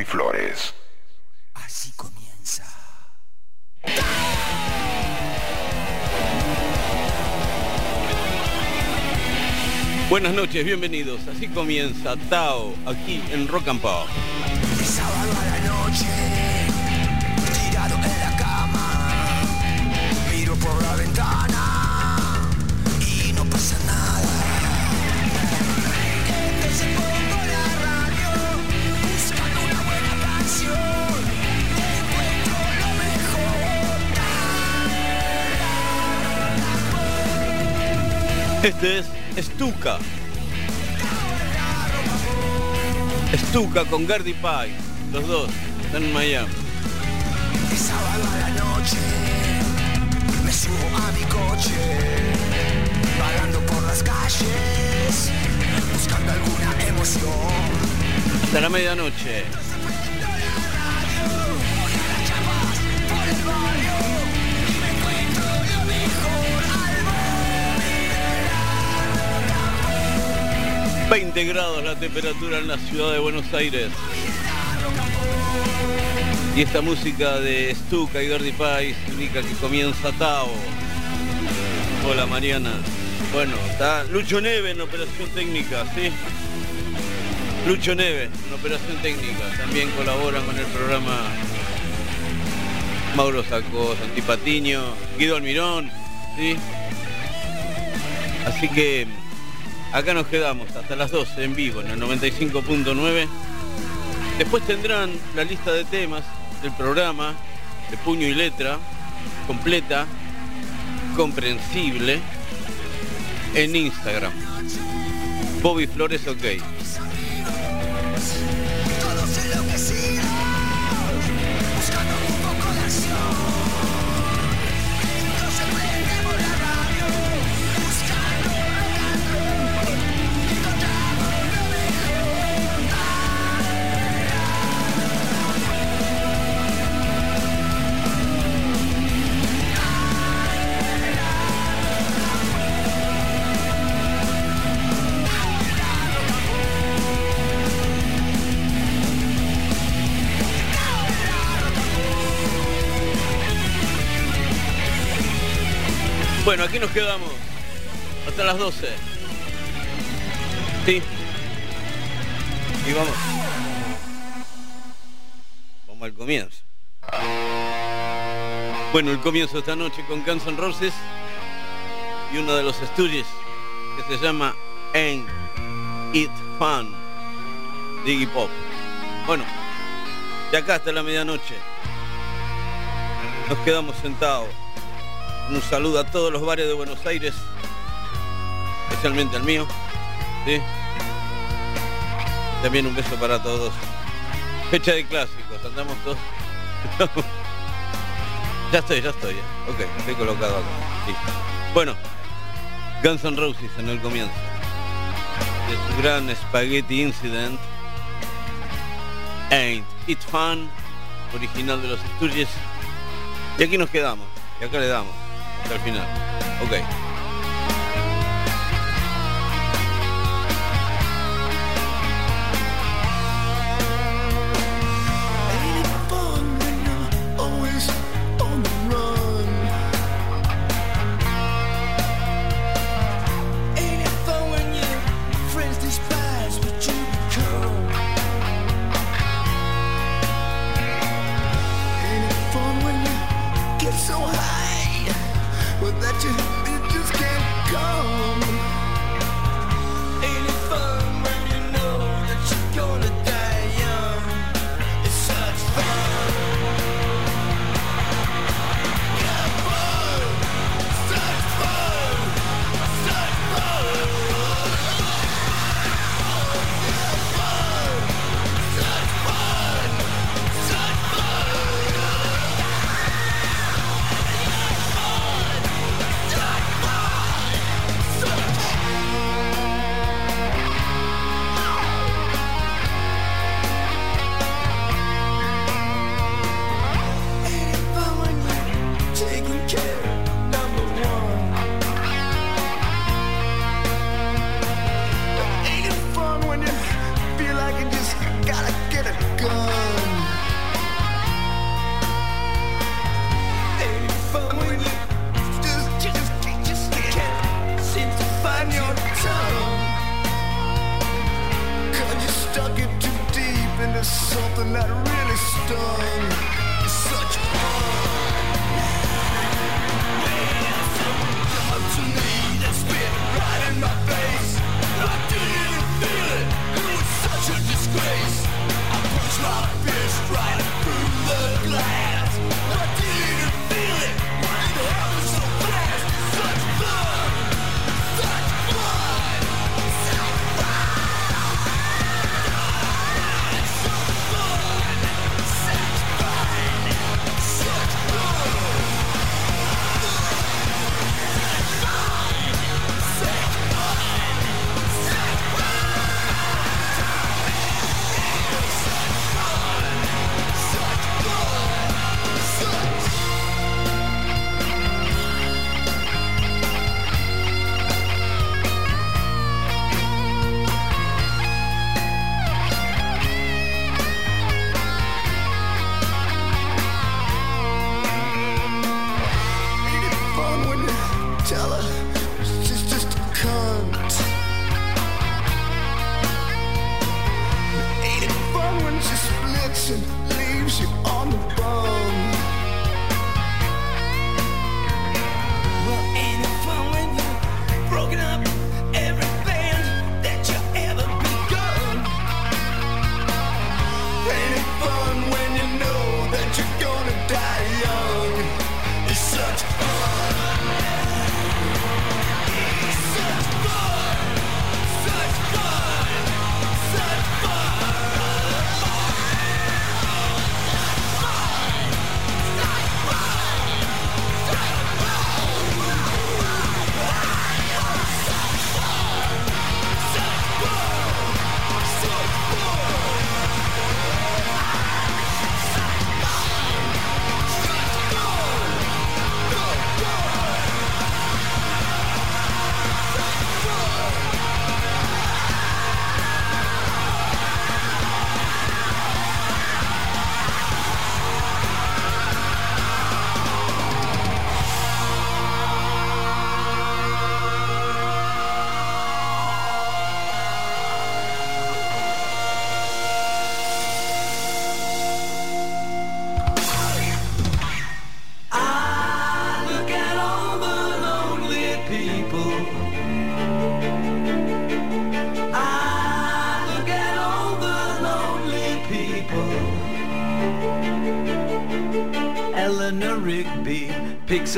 Bobby Flores. Así comienza. Buenas noches, bienvenidos. Así comienza Tao aquí en Rock and Pop. De sábado a la noche, tirado en la cama, miro por la ventana Este es Stuka. Stuka con Gardy Pie. Los dos están en Miami. De sábado a la noche me subo a mi coche, vagando por las calles, buscando alguna emoción. Hasta la medianoche. 20 grados la temperatura en la ciudad de Buenos Aires. Y esta música de Stuka y Gardy Pie indica que comienza Tao. Hola Mariana. Bueno, está Lucho Neve en operación técnica, ¿sí? Lucho Neve en operación técnica. También colaboran con el programa Mauro Sacó, Antipatiño, Guido Almirón, ¿sí? Así que acá nos quedamos hasta las 12 en vivo en el 95.9. Después tendrán la lista de temas del programa de puño y letra, completa, comprensible, en Instagram. Bobby Flores OK. Nos quedamos hasta las 12. Sí. Y vamos. Vamos al comienzo. Bueno, el comienzo esta noche con Guns N' Roses y uno de los estudios que se llama Ain't It Fun de Iggy Pop. Bueno, de acá hasta la medianoche nos quedamos sentados. Un saludo a todos los bares de Buenos Aires, especialmente al mío. También un beso para todos. Fecha de clásicos, andamos todos. ya estoy, ya estoy. ya. Ok, estoy colocado acá. Bueno, Guns N' Roses en el comienzo. De su gran Spaghetti Incident. Ain't It Fun, original de los Sturges. Y aquí nos quedamos. Y acá le damos. terminando. Ok.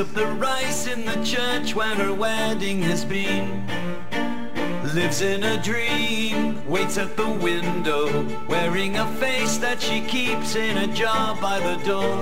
Up the rice in the church where her wedding has been. Lives in a dream, waits at the window, wearing a face that she keeps in a jar by the door.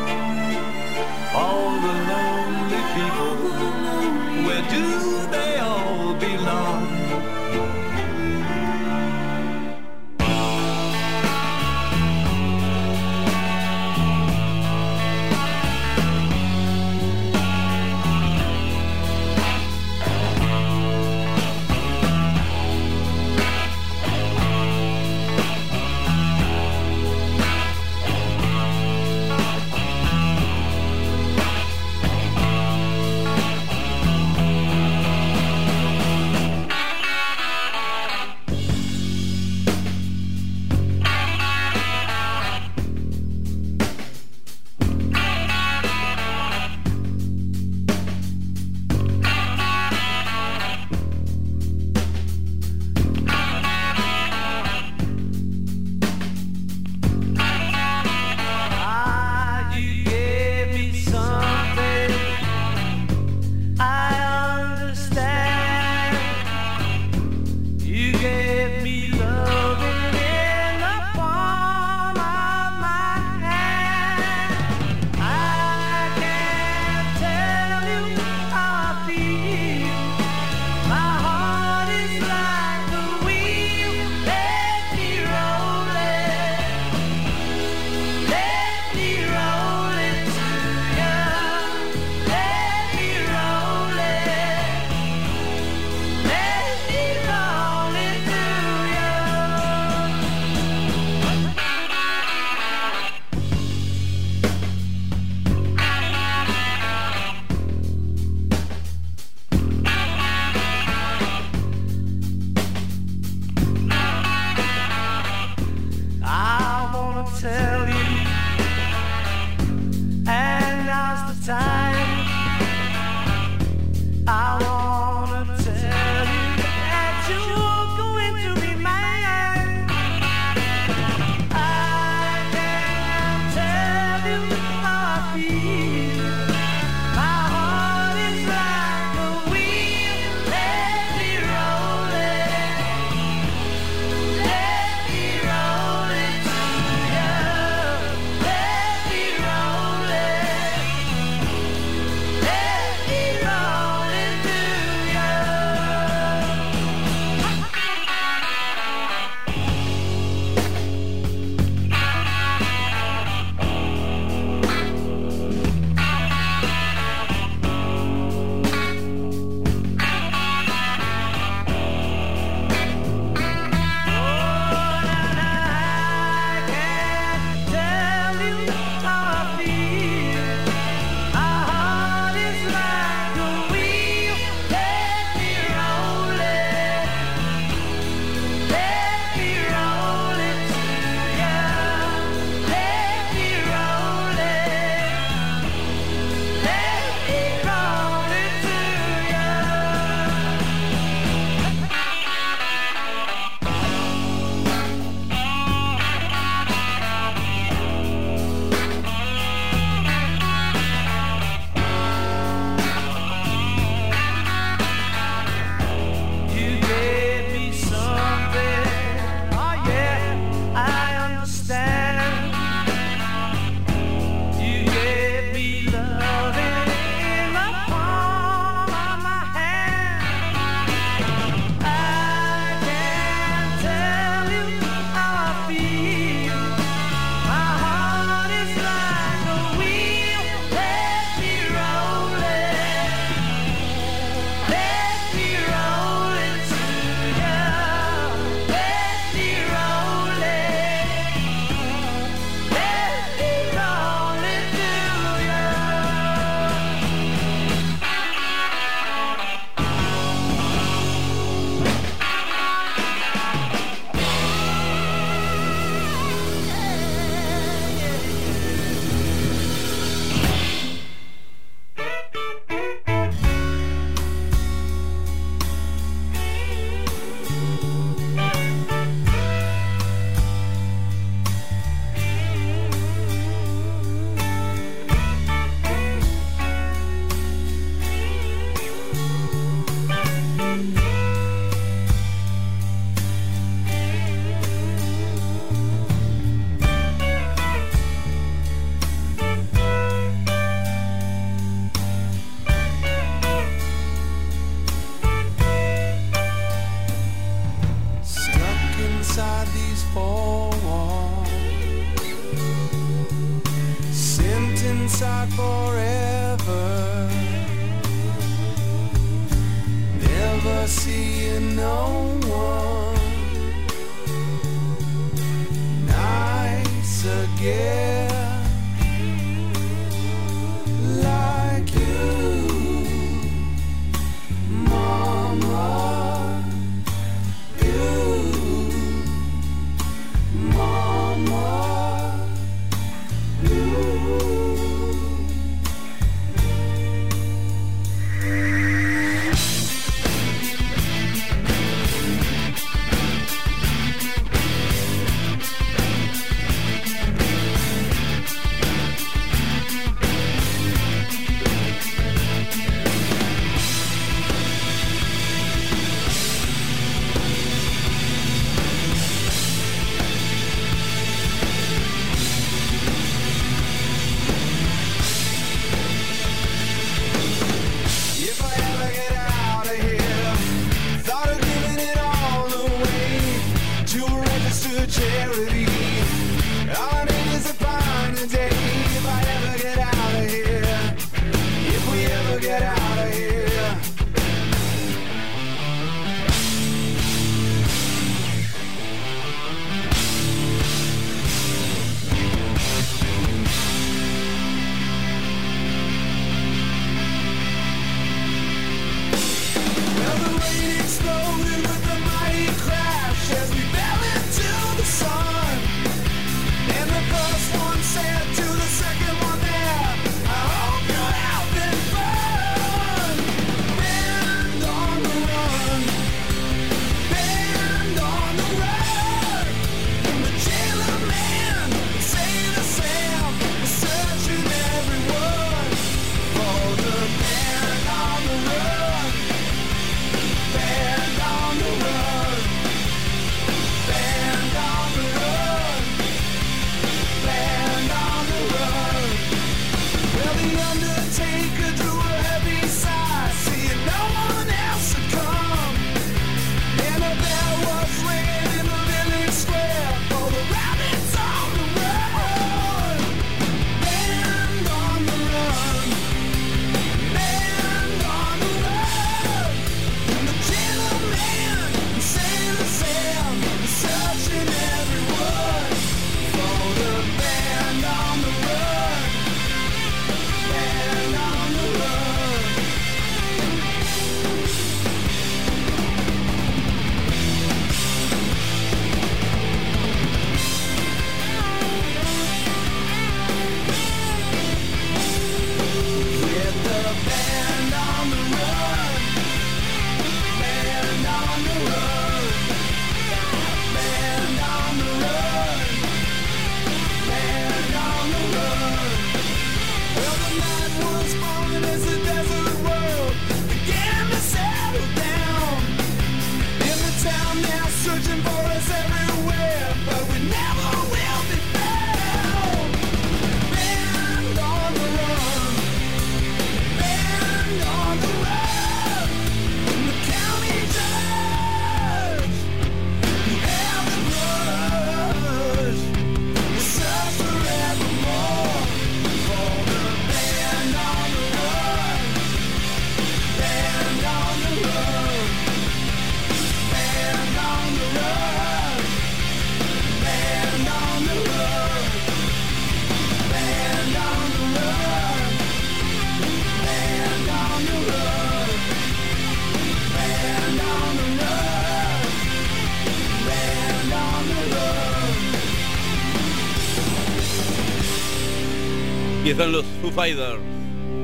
Están los Foo Fighters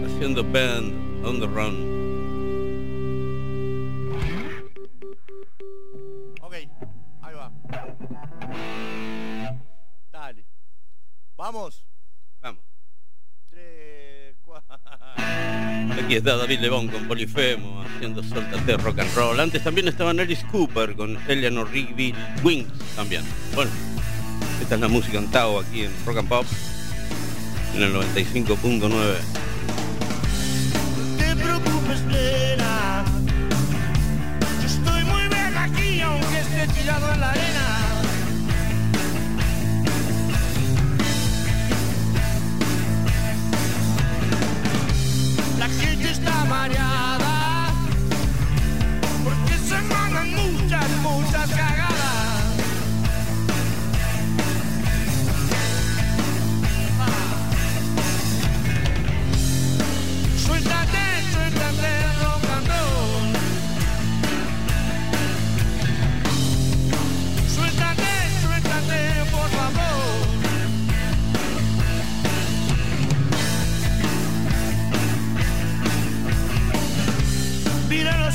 haciendo Band on the Run. Ok, ahí va. Dale. Vamos. Vamos. Tres, cuatro. Aquí está David Lebón con Polifemo haciendo Soltate Rock and Roll. Antes también estaba Alice Cooper con Eleanor Rigby Wings también. Bueno, esta es la música en Tao aquí en Rock and Pop en el 95.9.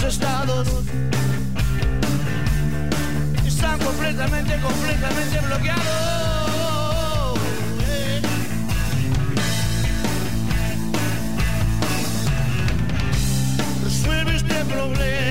estados están completamente, completamente bloqueados. Resuelve este problema.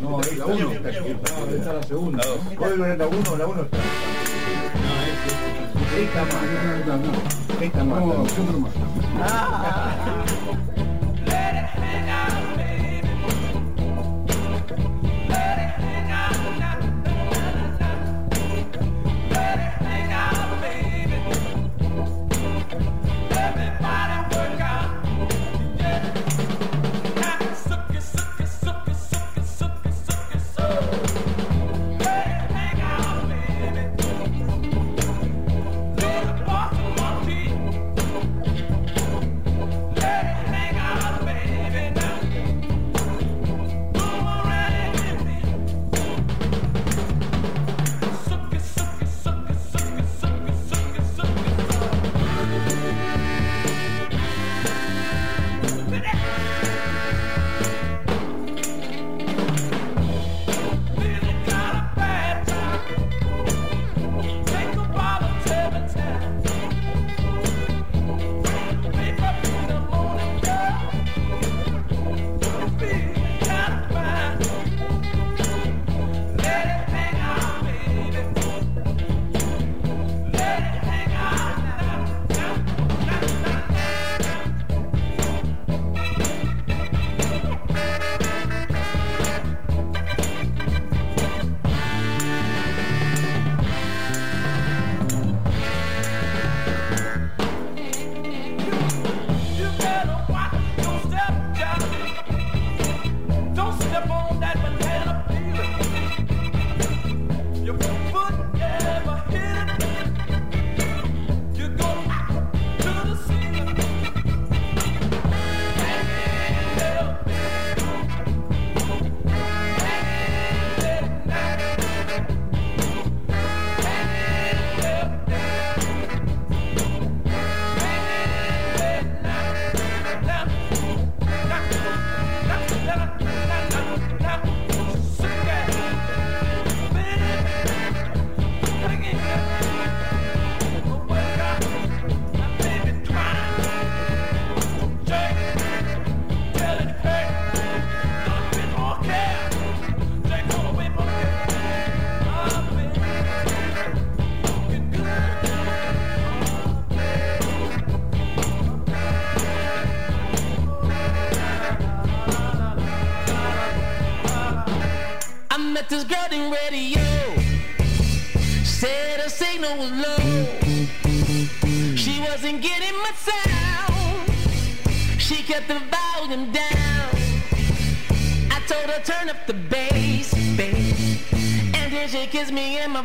No, es la 1. Está la segunda. ¿Cuál la 1 la 1 está? Esta más. Esta más. Girl, Golden Radio said her signal was low. She wasn't getting my sound. She kept the volume down. I told her turn up the bass, bass. And then she kissed me in my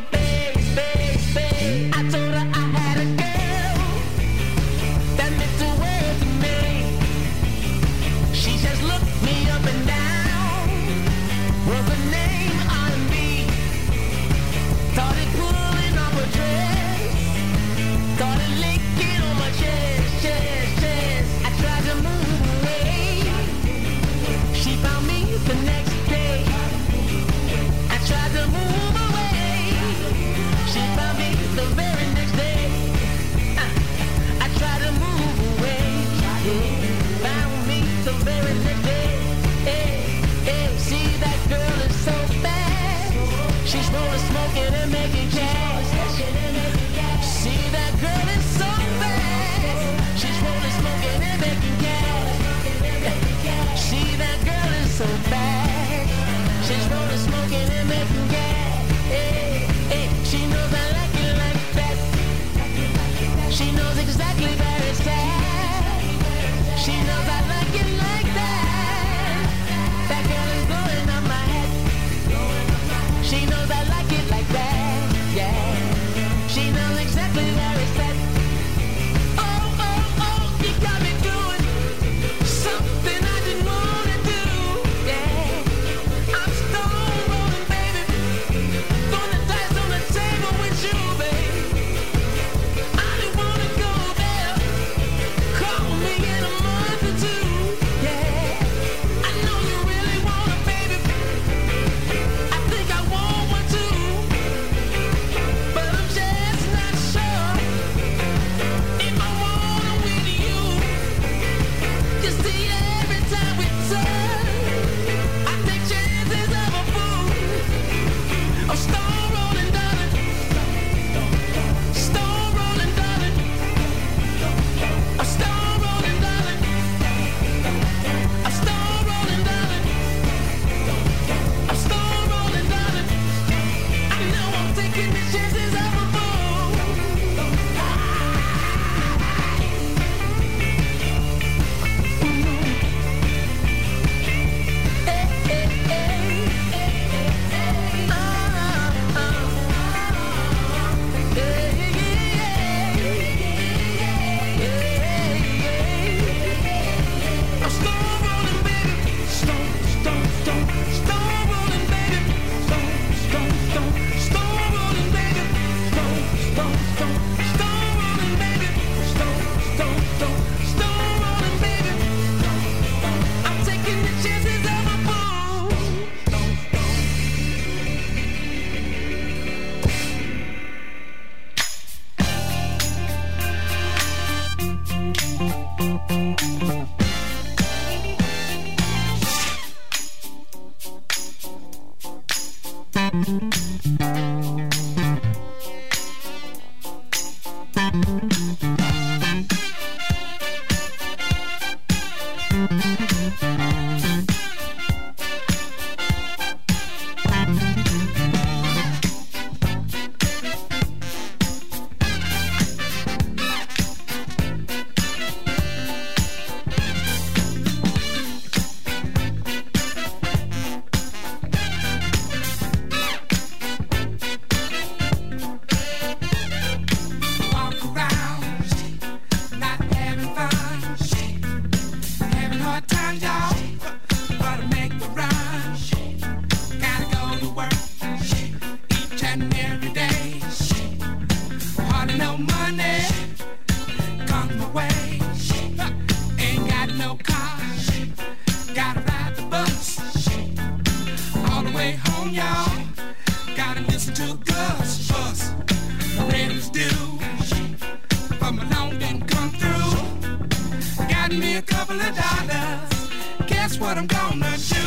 that's what I'm gonna do.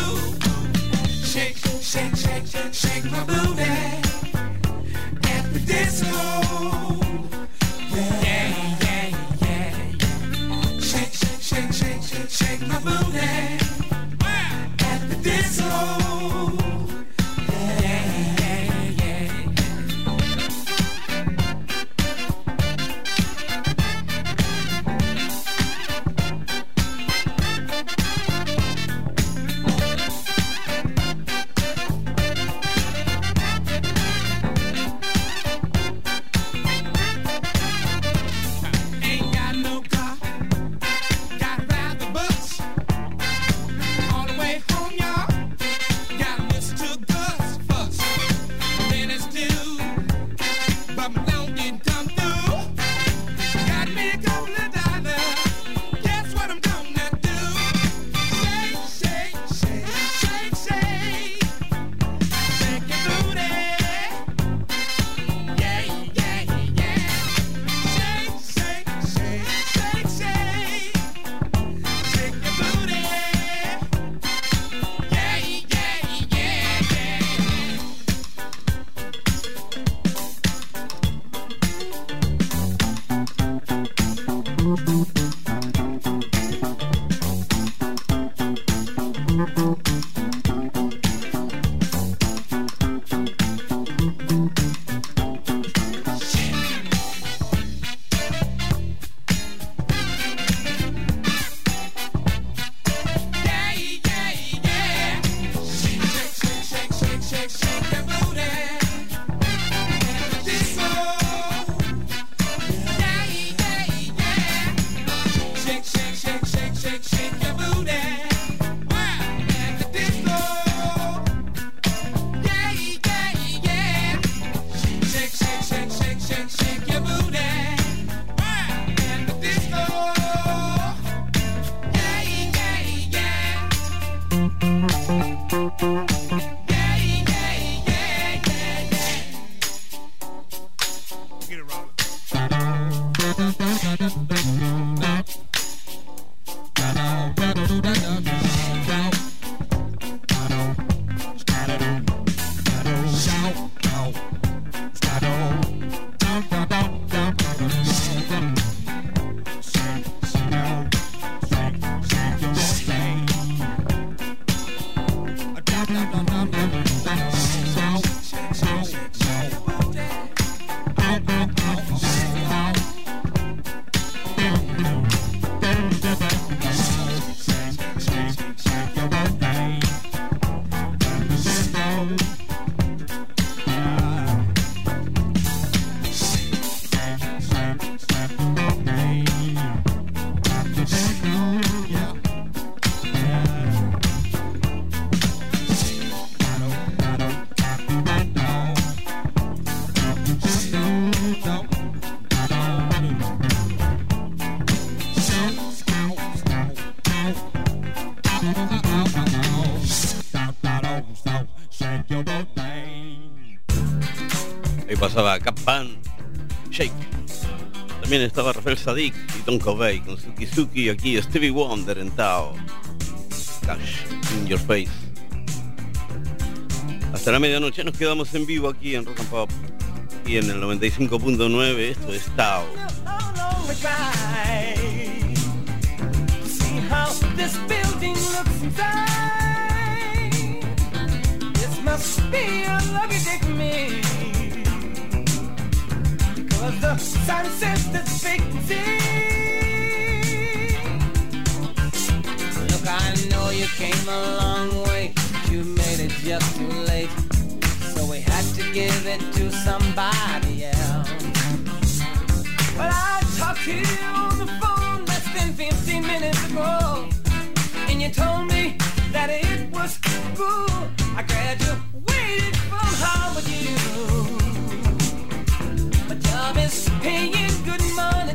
Shake, shake, shake, shake, shake my booty at the disco. Yeah, yeah, yeah, yeah. Shake, shake, shake, shake, shake, shake my booty at the disco. Pasaba Capán, Shake. También estaba Rafael Sadik y Don Covey con Suki Suki. Aquí Stevie Wonder en Tao. Cash in your face. Hasta la medianoche nos quedamos en vivo aquí en Rock and Pop. Y en el 95.9 esto es Tao. Be a lucky day me. Because the sun says this vacancy. Look, I know you came a long way. but You made it just too late. So we had to give it to somebody else. Well, I talked to you on the phone less than 15 minutes ago. And you told me that it was cool. I graduated from Harvard U. Paying good money.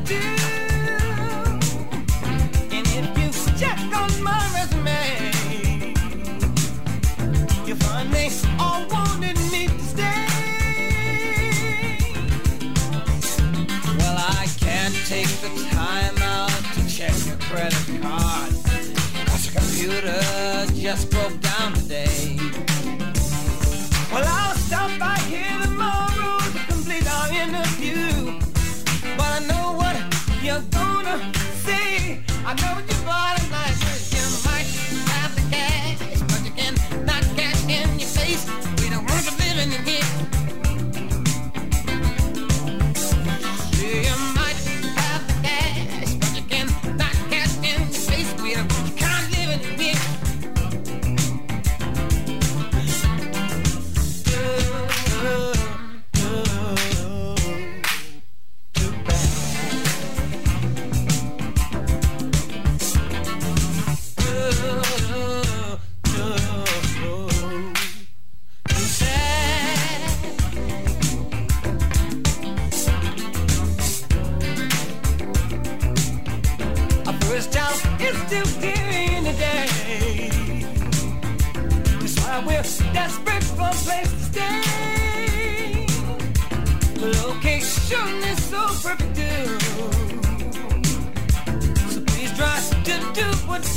And if you check on my resume, you'll find all me to stay. Well, I can't take the time out to check your credit card. Computer just broke I know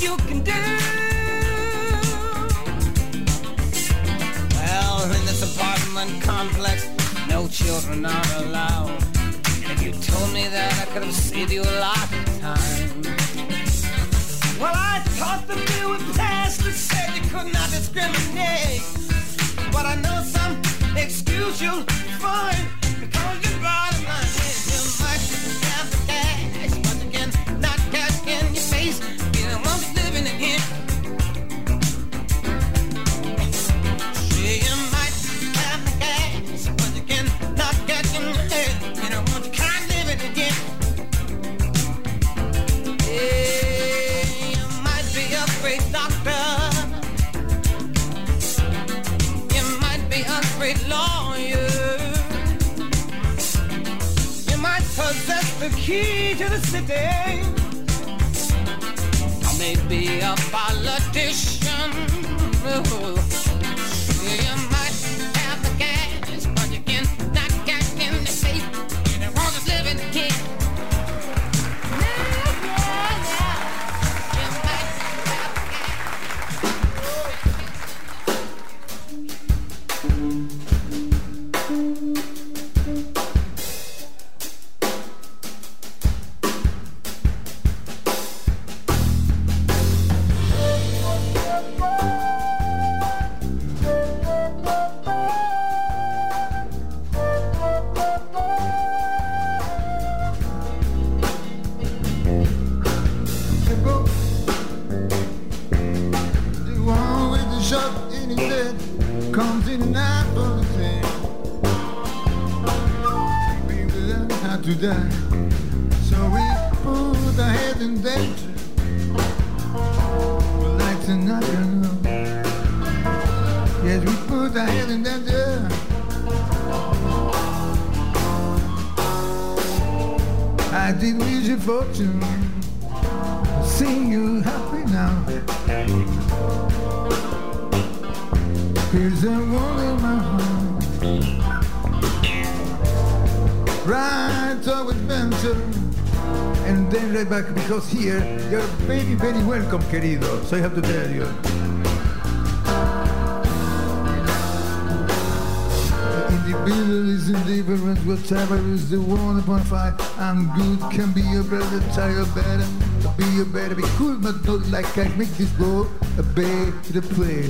you can do. Well, in this apartment complex, no children are allowed. And if you told me that, I could have saved you a lot of time. Well, I thought the was passed that said you could not discriminate. But I know some excuse you'll find because your bottom line is you might have the cash, but you cannot cash in your face. The key to the city. Or maybe a politician. Oh. Because here you're very, very welcome, querido. So I have to tell you. Individual is indifferent, whatever is the one upon five. I'm good, can be a better, tired better, be a better, be cool, but not like I make this go a better play.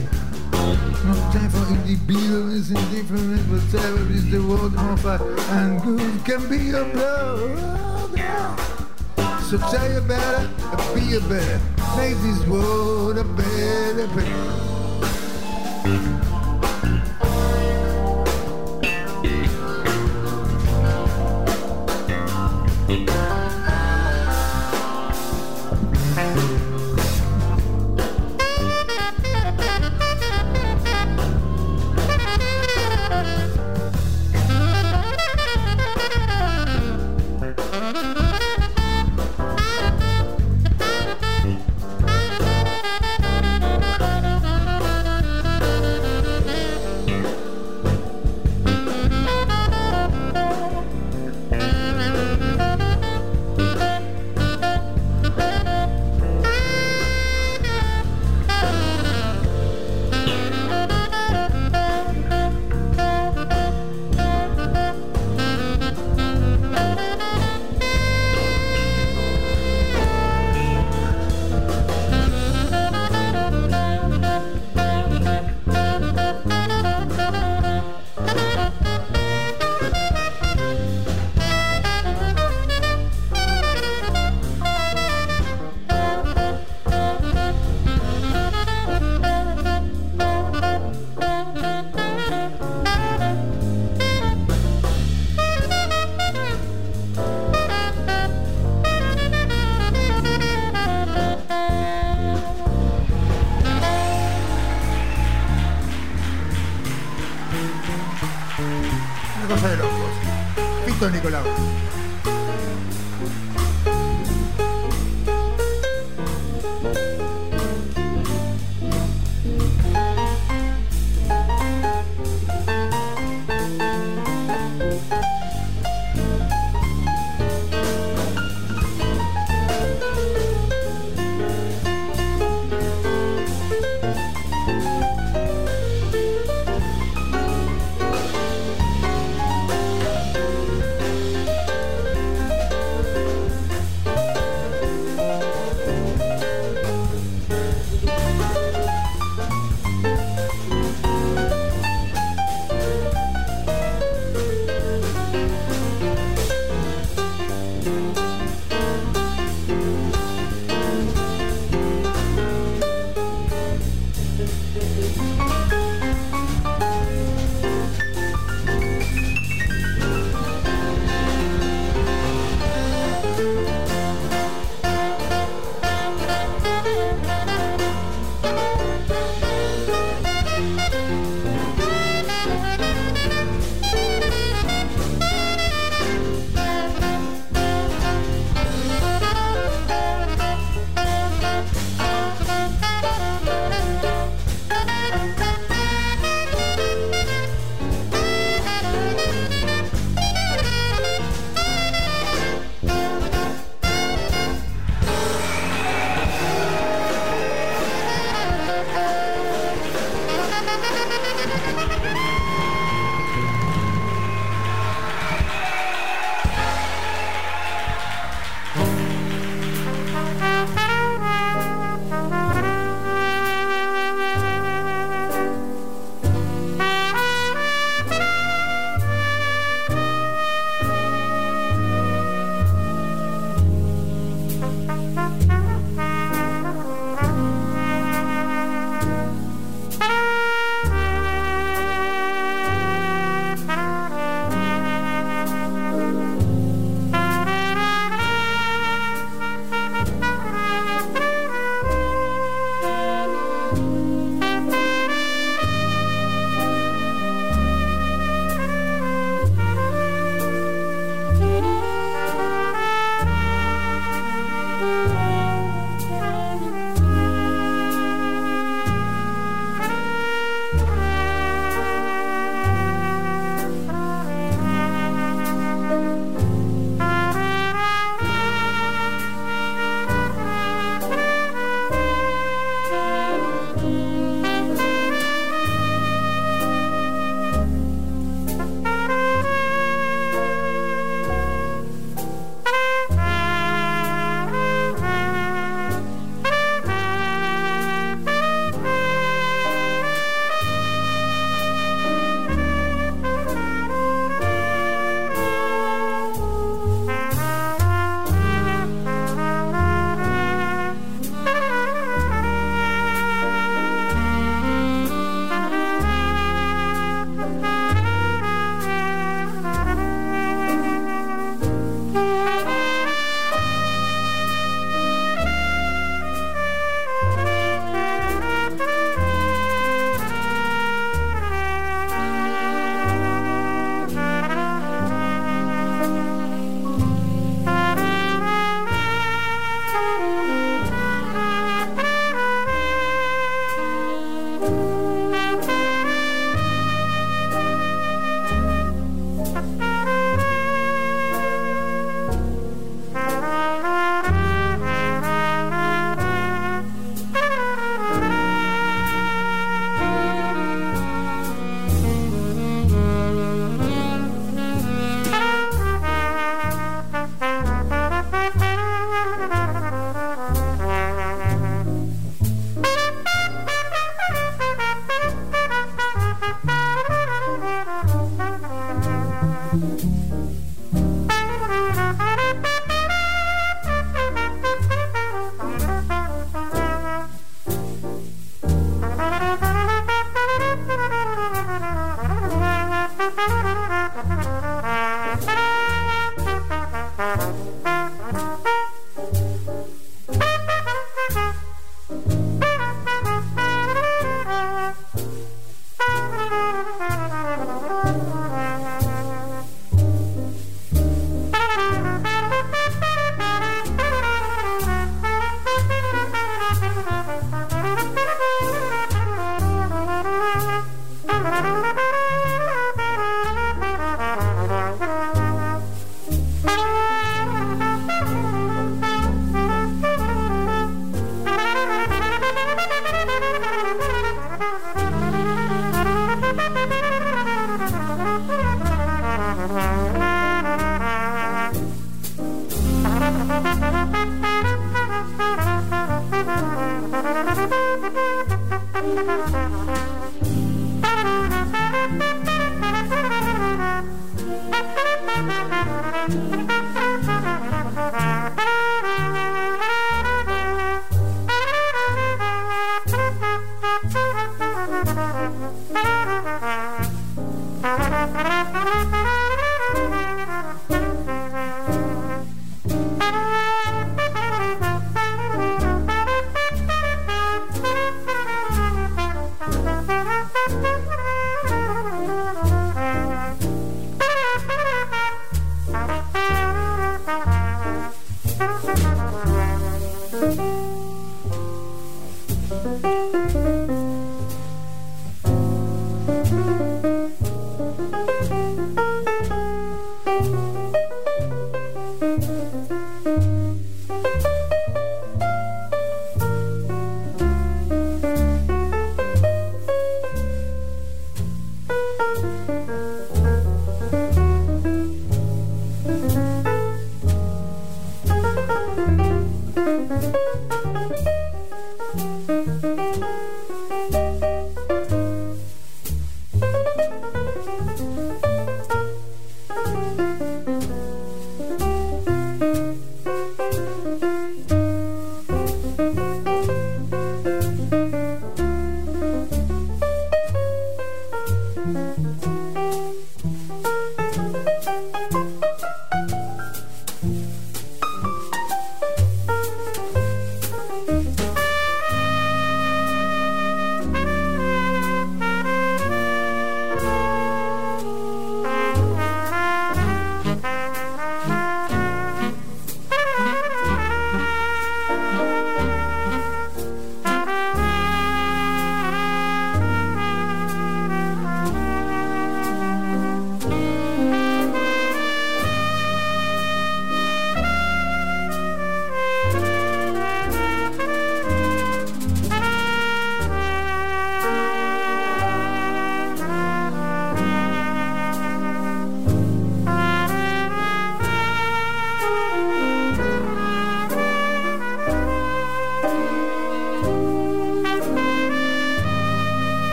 No time for individual is indifferent, whatever is the upon five. I'm good, can be a better. So tell you better, be a better, make this world a better place.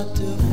start to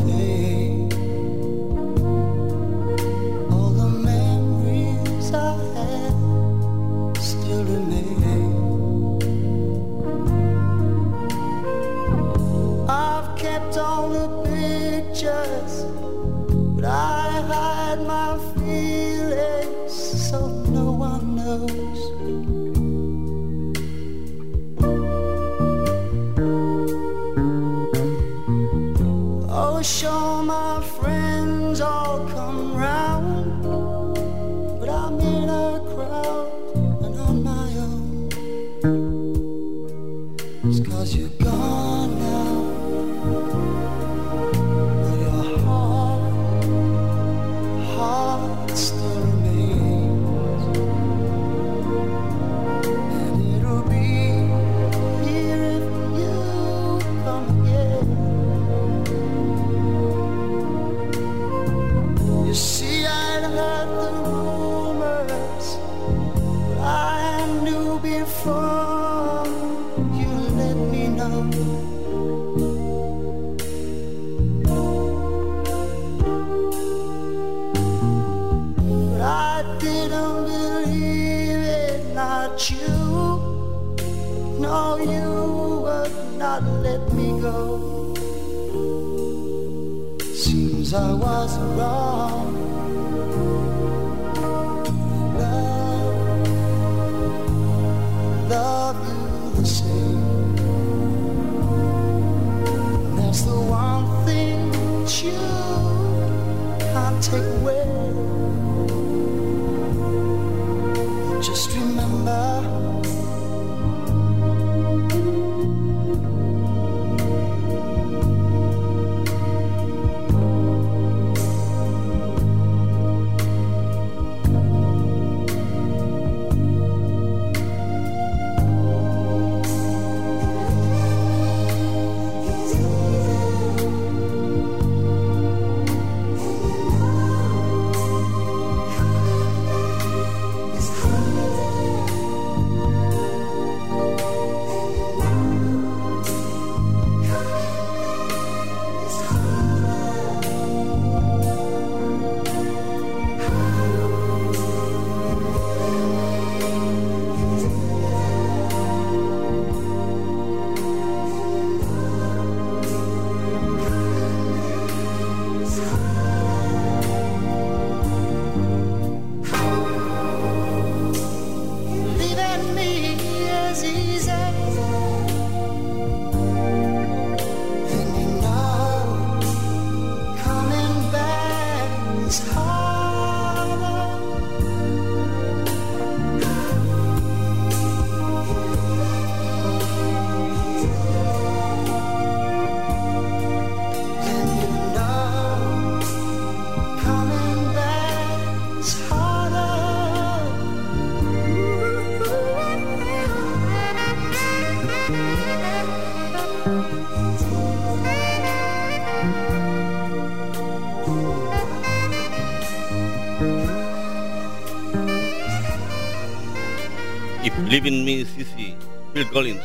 Believe in Me, sí, Phil Collins.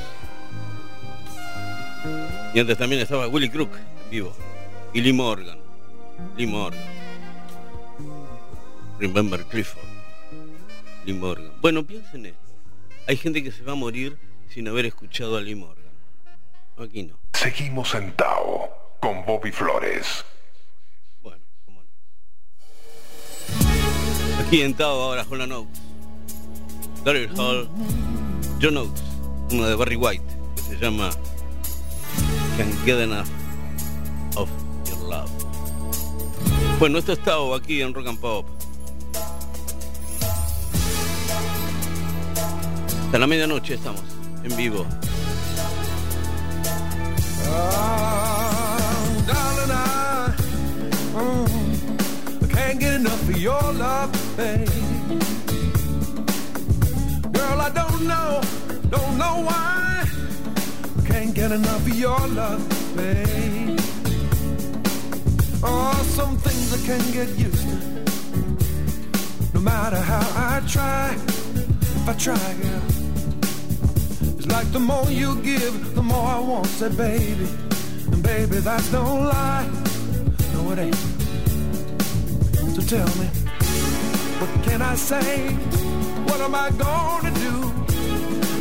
Y antes también estaba Willie Crook en vivo. Y Lee Morgan. Lee Morgan. Remember Clifford. Lee Morgan. Bueno, piensen esto. Hay gente que se va a morir sin haber escuchado a Lee Morgan. Aquí no. Seguimos en Tao con Bobby Flores. Bueno, cómo no. Aquí en Tao ahora con la Notes. Daryl Hall, John Oates, uno de Barry White, que se llama Can't Get Enough of Your Love. Bueno, esto es Tao aquí en Rock and Pop. Hasta la medianoche estamos, en vivo. Oh, darling, I, mm, I can't get enough of your love, babe. Girl, I don't know, don't know why. I can't get enough of your love, babe. Oh, some things I can't get used to. No matter how I try, if I try, girl. It's like the more you give, the more I want, said baby. And baby, that's no lie. No, it ain't. So tell me, what can I say? What am I gonna do?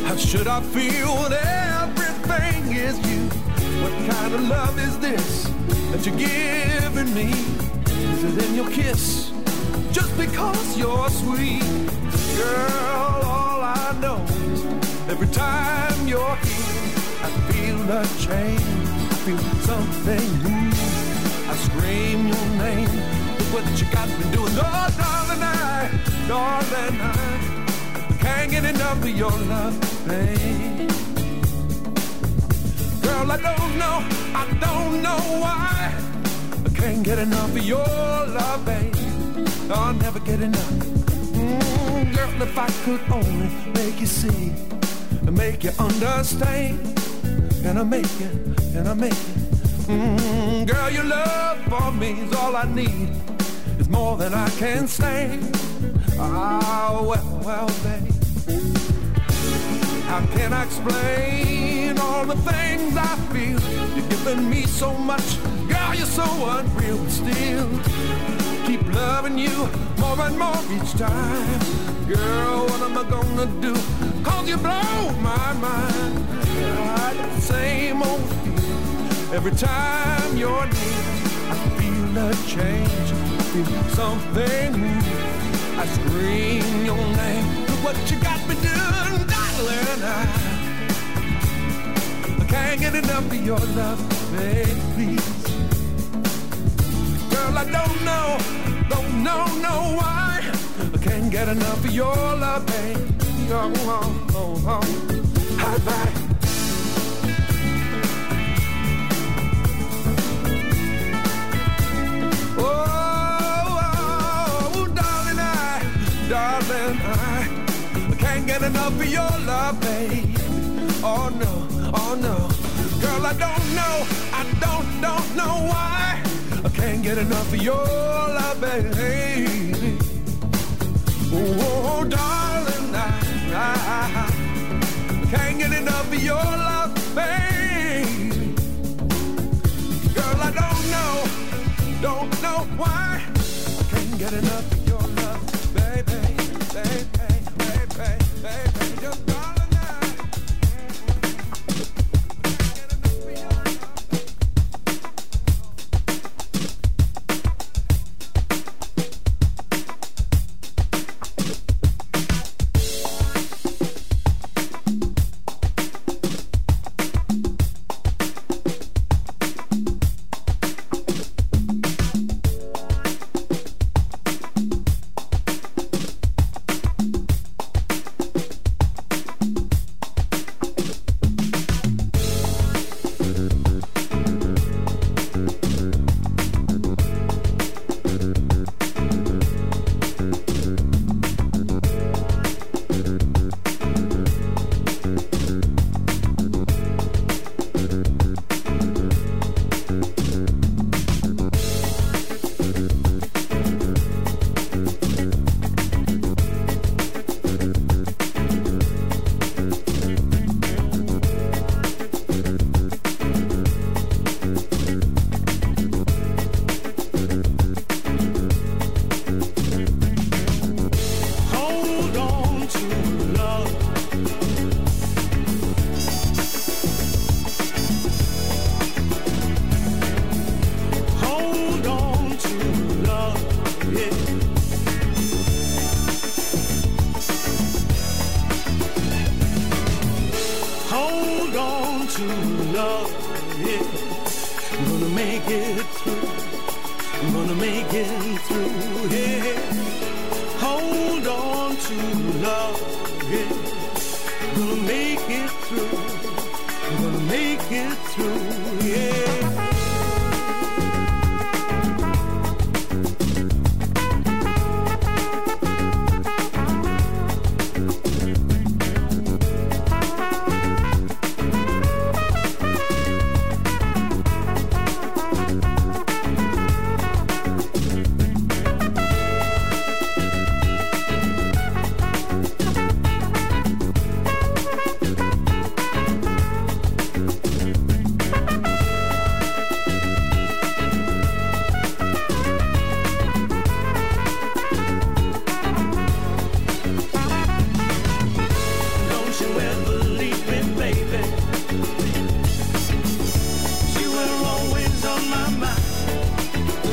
How should I feel when everything is you? What kind of love is this that you're giving me? Is it in your kiss? Just because you're sweet, girl, all I know is every time you're here, I feel a change. I feel something new. I scream your name. Look what you got me doing. Oh, darling, I, darling, I can't get enough of your love, babe. Girl, I don't know, I don't know why. I can't get enough of your love, babe. I'll never get enough. Mm, girl, if I could only make you see and make you understand, and I make it, and I make it. Mm, girl, your love for me is all I need. It's more than I can stand. Ah, well, well, babe. How can I explain all the things I feel? You're giving me so much, girl, you're so unreal. But still, keep loving you more and more each time. Girl, what am I gonna do? Cause you blow my mind. The same old feeling every time you're near. I feel a change, I feel something new. I scream your name. Look what you got me doing, darling. I, I can't get enough of your love, baby. Girl, I don't know, don't know, know why. I can't get enough of your love, baby. Oh, oh, oh, oh. High five. Oh, oh, darling, I, darling, I, I can't get enough of your love, babe. Oh no, oh no, girl, I don't know, I don't, don't know why. I can't get enough of your love, baby. Oh, darling, your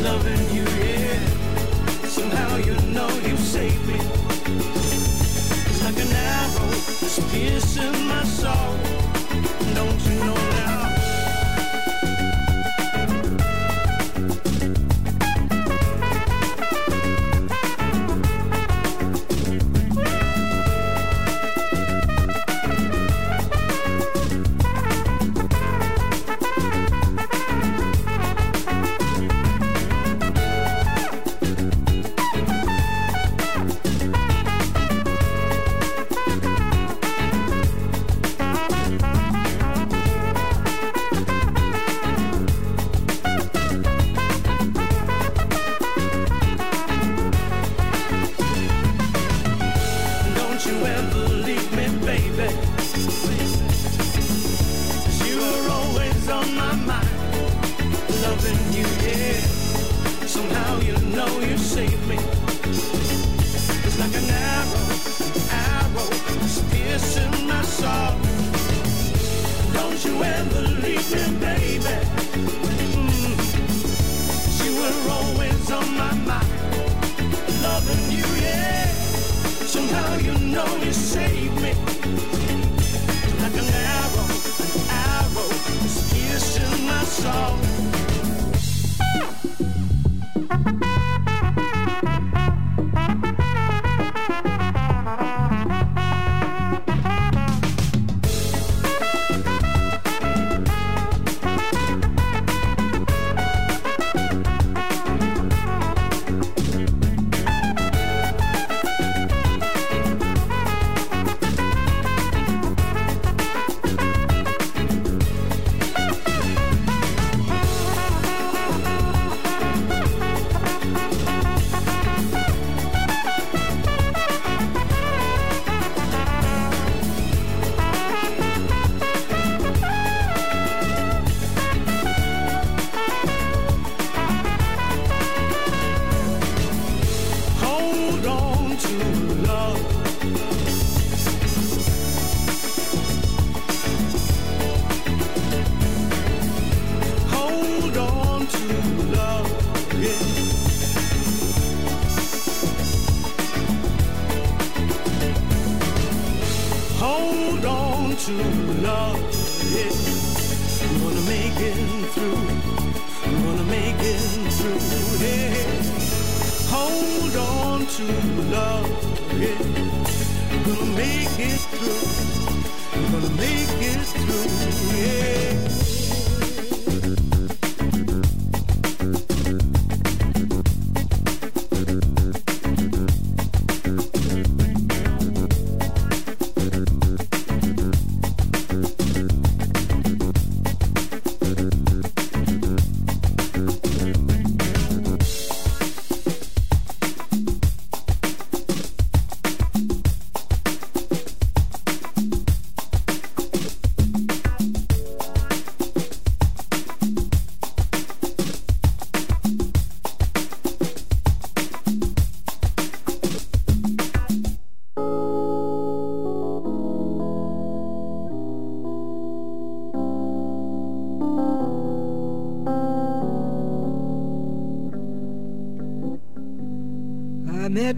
loving you, yeah. Somehow you know you saved me.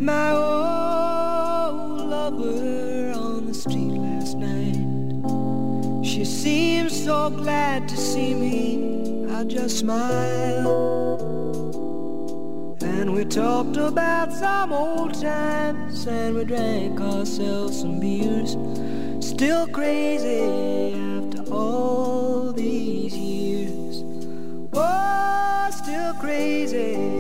My old lover on the street last night. She seemed so glad to see me. I just smiled. And we talked about some old times and we drank ourselves some beers. Still crazy after all these years. Oh, still crazy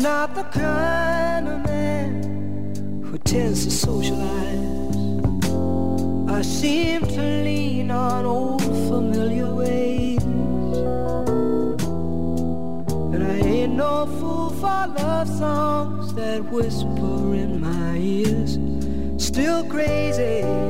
not the kind of man who tends to socialize. I seem to lean on old familiar ways. And I ain't no fool for love songs that whisper in my ears. Still crazy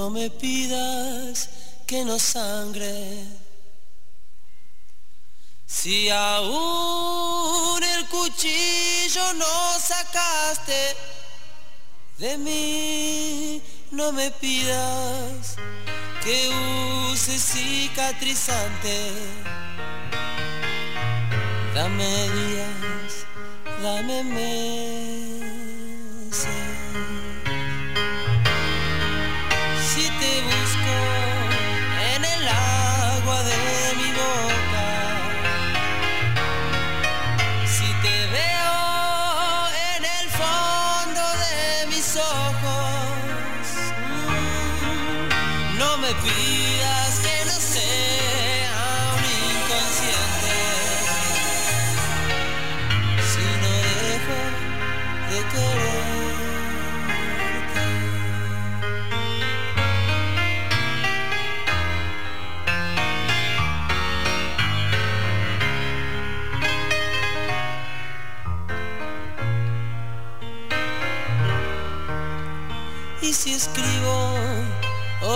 No me pidas que no sangre. Si aún el cuchillo no sacaste de mí, no me pidas que use cicatrizante. Dame días, dame meses.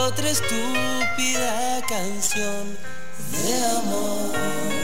otra estúpida canción de amor.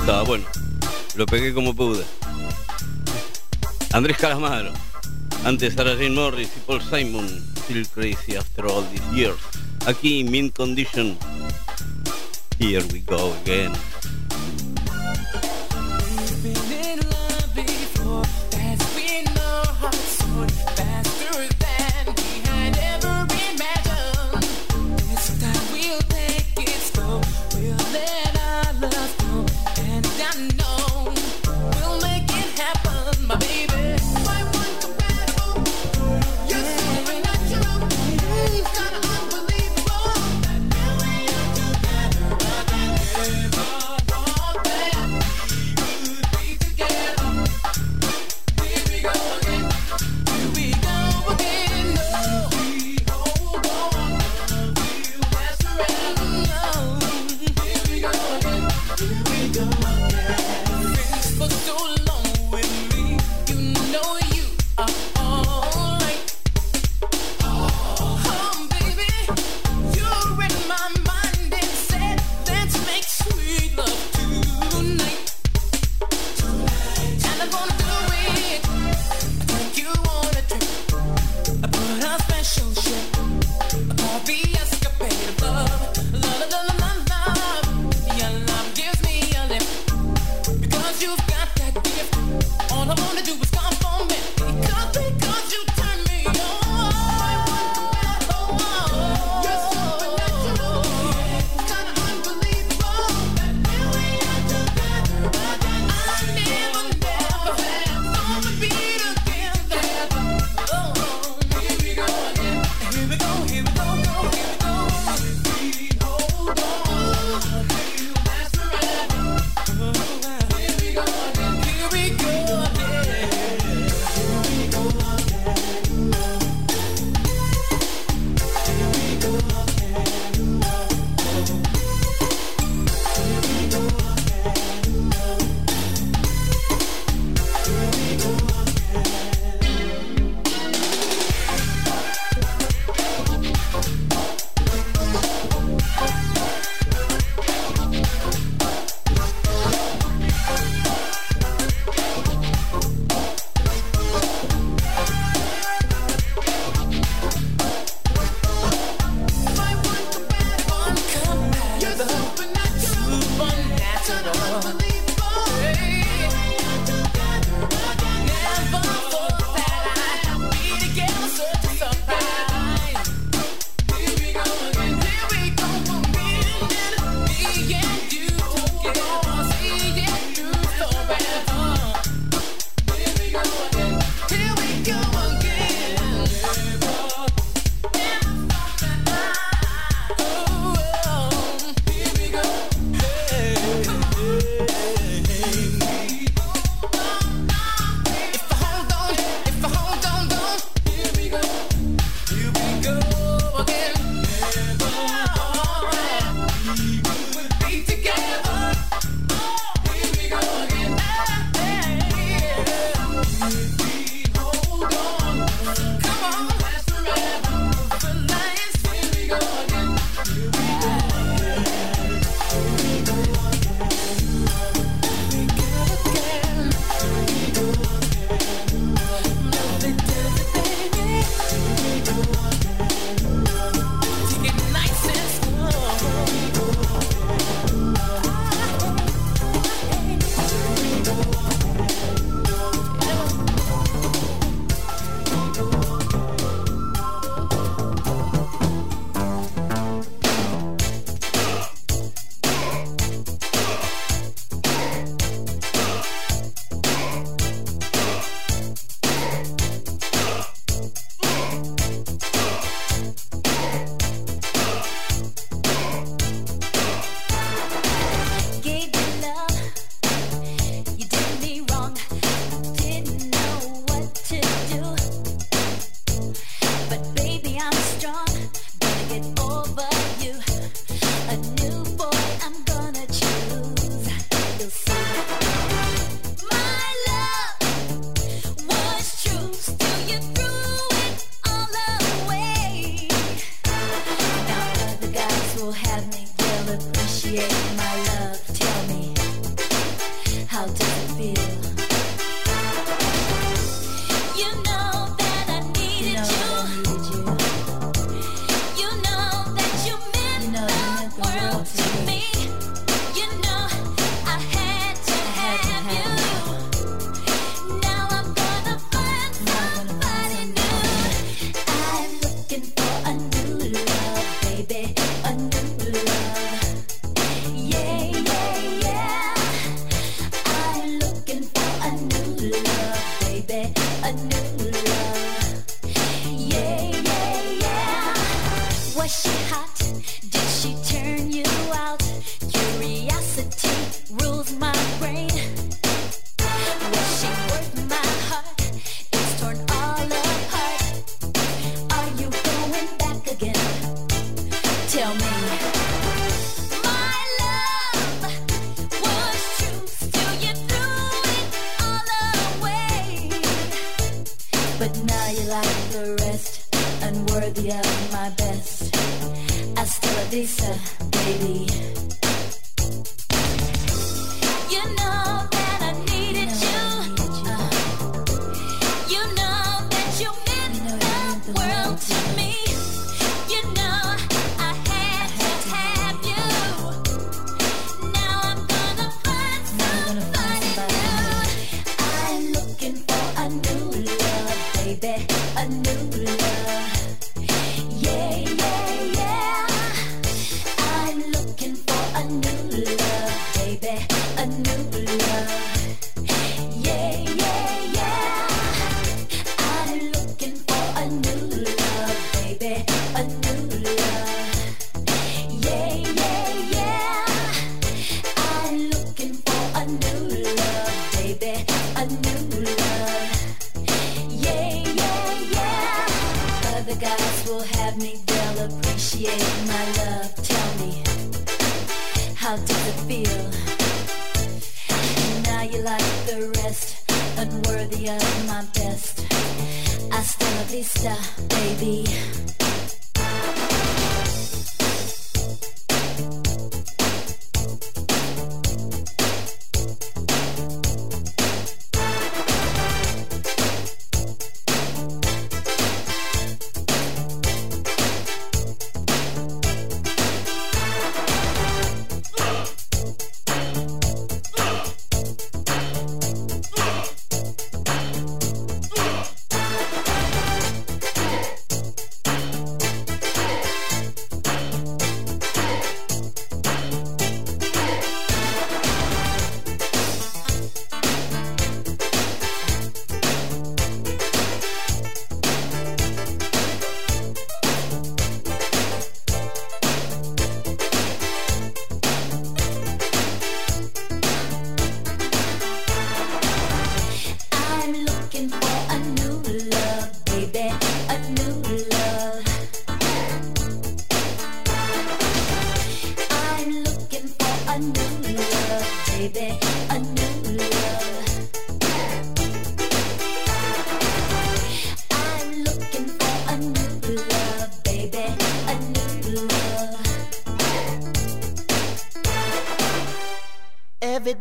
estaba bueno. Lo pegué como pude. Andrés Calamaro. Antes Sarah Jane Morris y Paul Simon. Still crazy after all these years. Aquí, Mean Condition. Here we go again.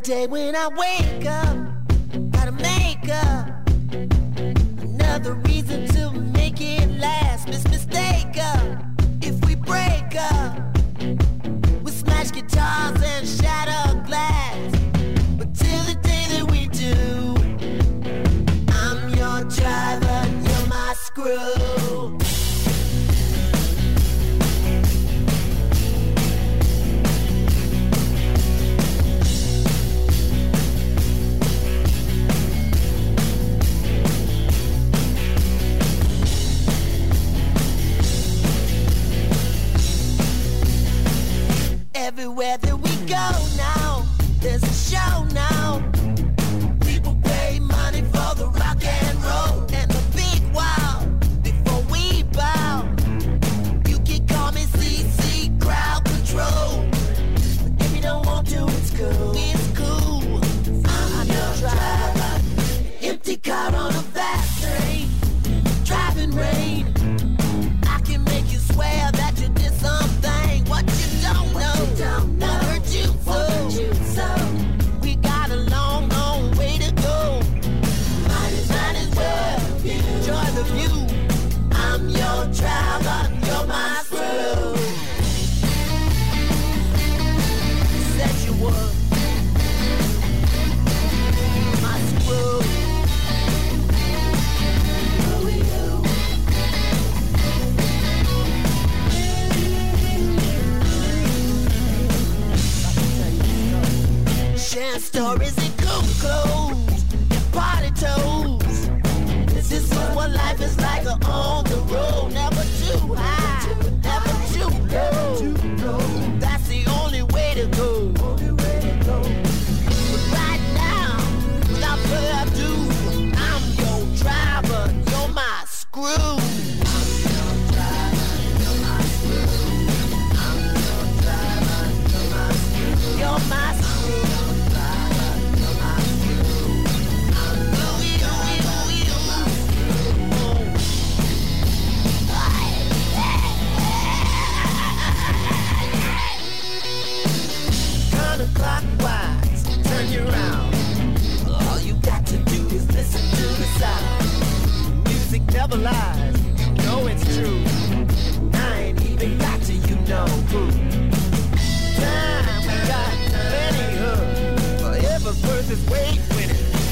Day when I wake up,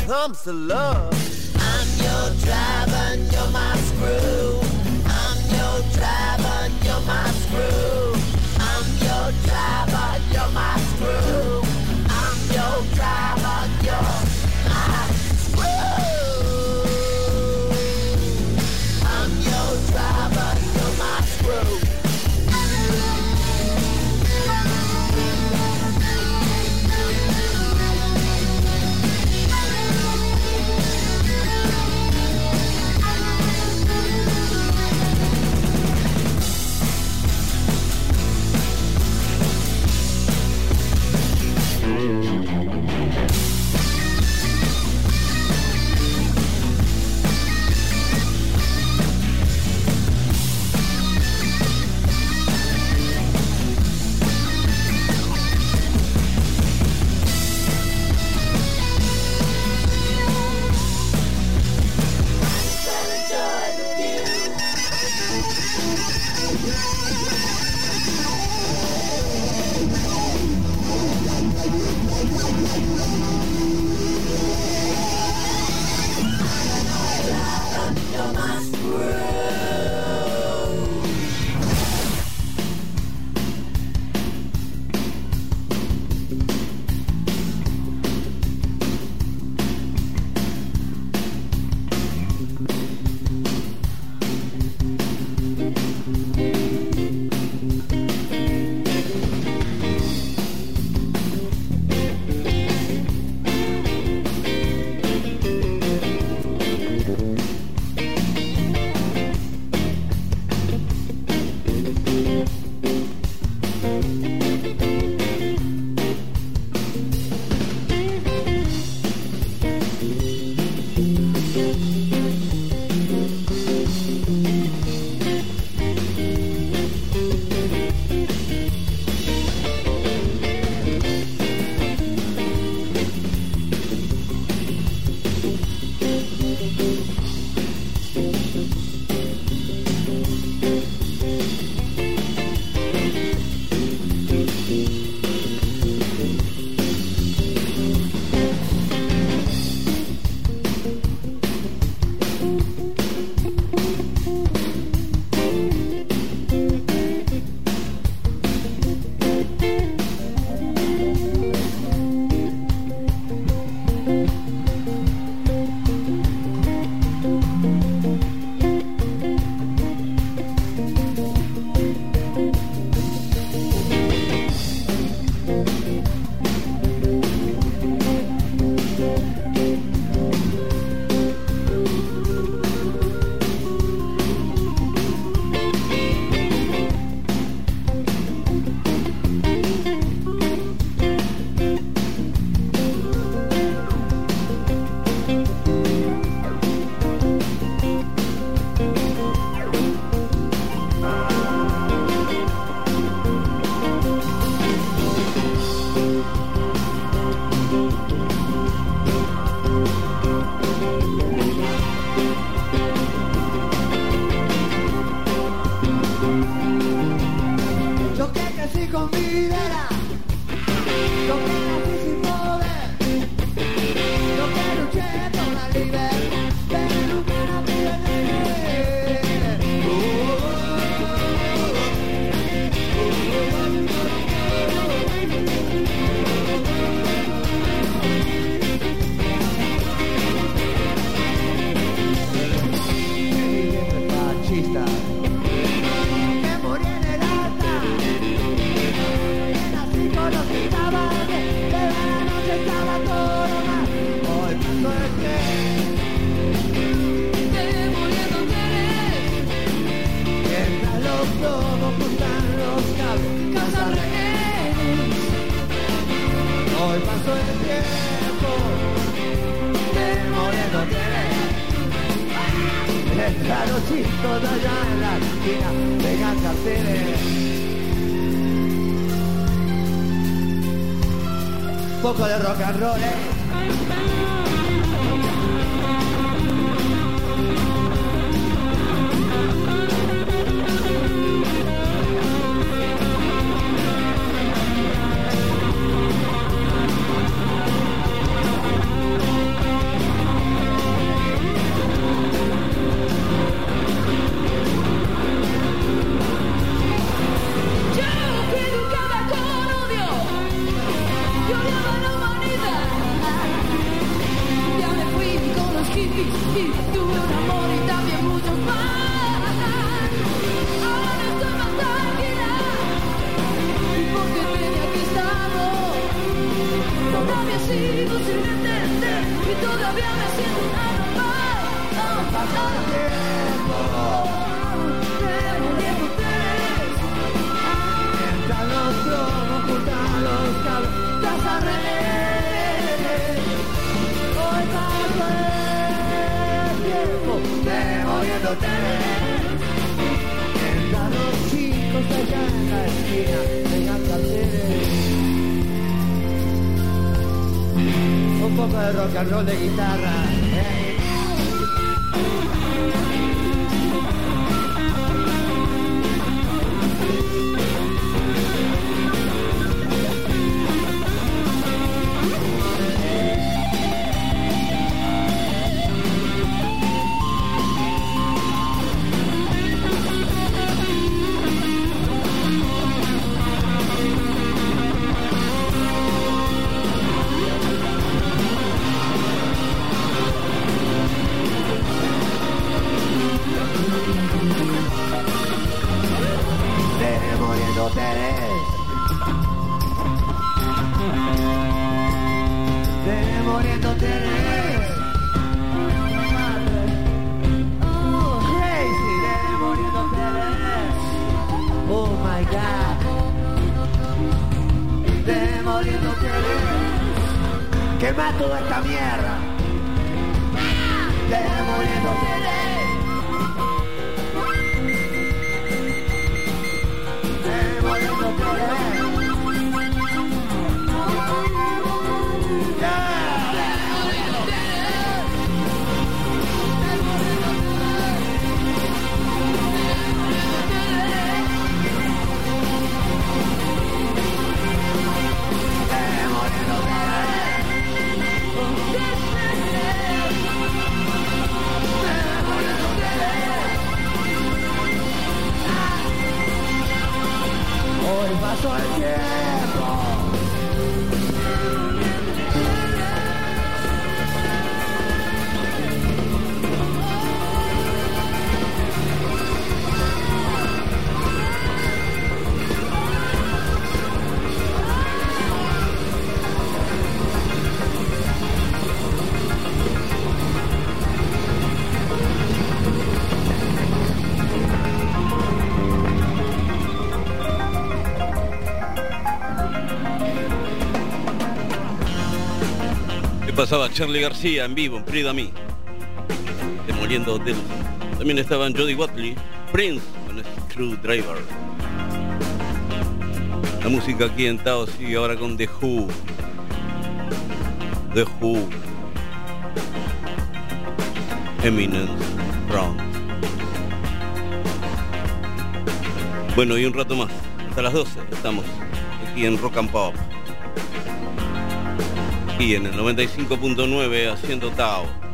comes to love. I'm your driver you're my screw. errores. toda esta mierda. Te muriendo pasaba Charlie García en vivo en Prida-Me, demoliendo hoteles. También estaban Jody Watley, Prince con Screwdriver. La música aquí en Tao sigue ahora con The Who. The Who. Eminence Brown. Bueno, y un rato más. Hasta las 12 estamos aquí en Rock and Pop y en el 95.9 haciendo Tao.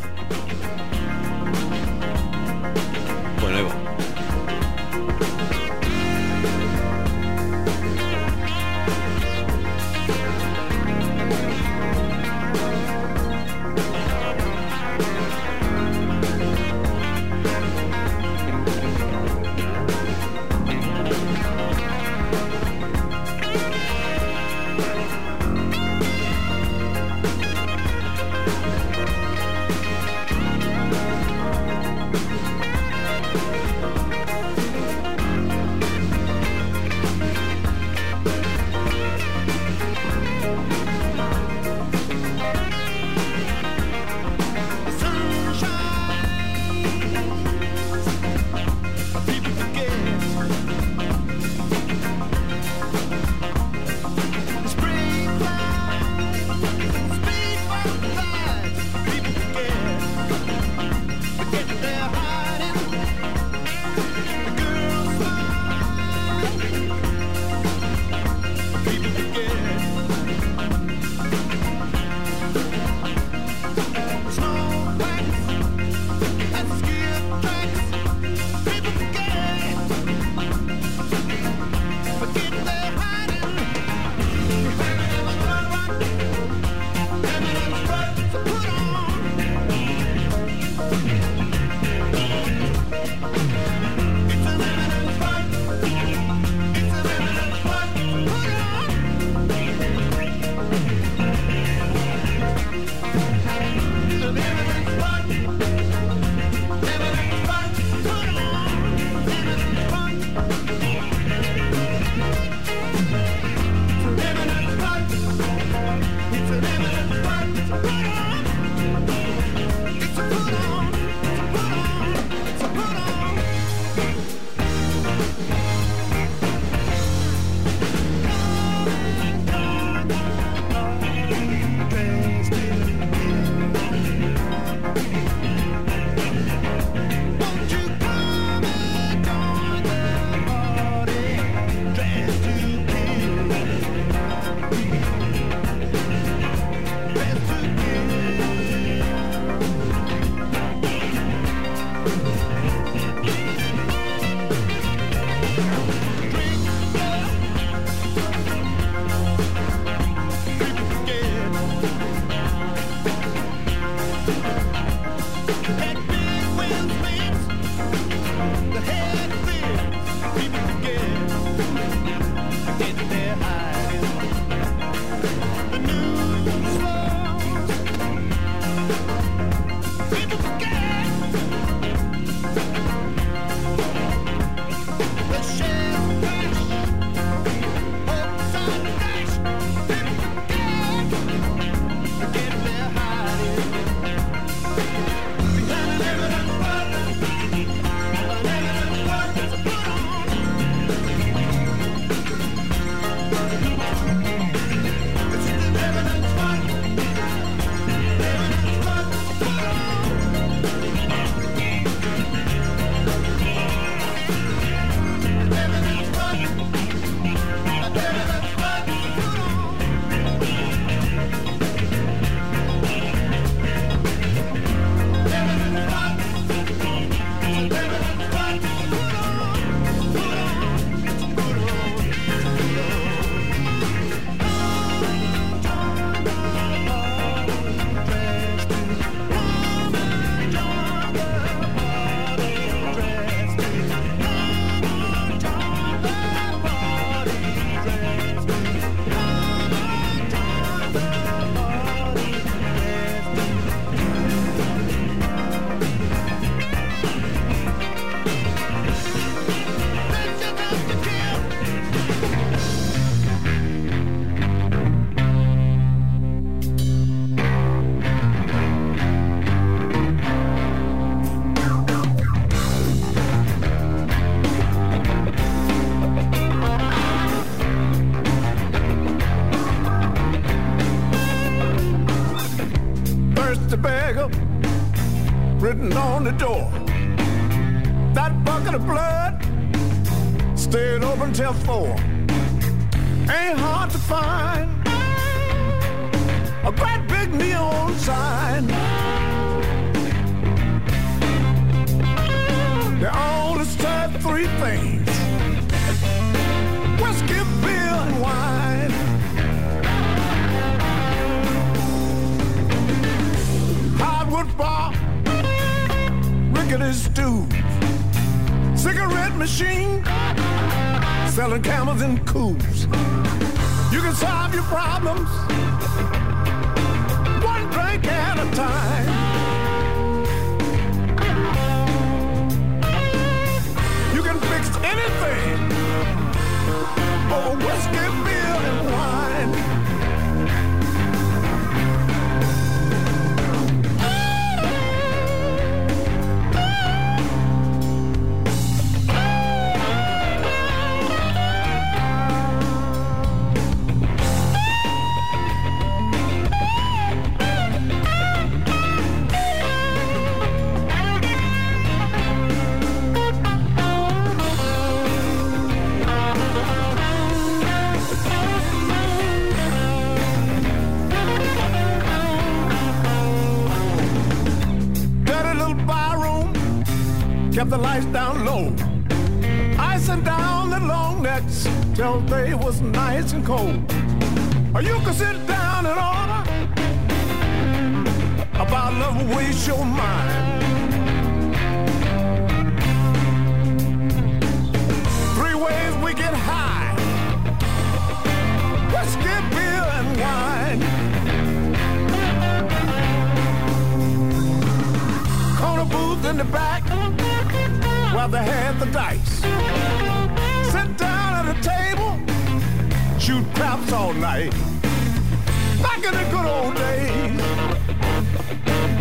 Stayed open till four. Ain't hard to find a great big neon sign. They only serve three things whiskey, beer, and wine. Hardwood bar, rickety stew, cigarette machine, selling camels and Kools. You can solve your problems one drink at a time. You can fix anything over whiskey, kept the lights down low. Icing down the long necks till they was nice and cold. Or you could sit down and order a bottle of waste your mind. Three ways we get high. Whiskey, beer, and wine. Corner booth in the back they had the dice. Sit down at a table, shoot craps all night. Back in the good old days,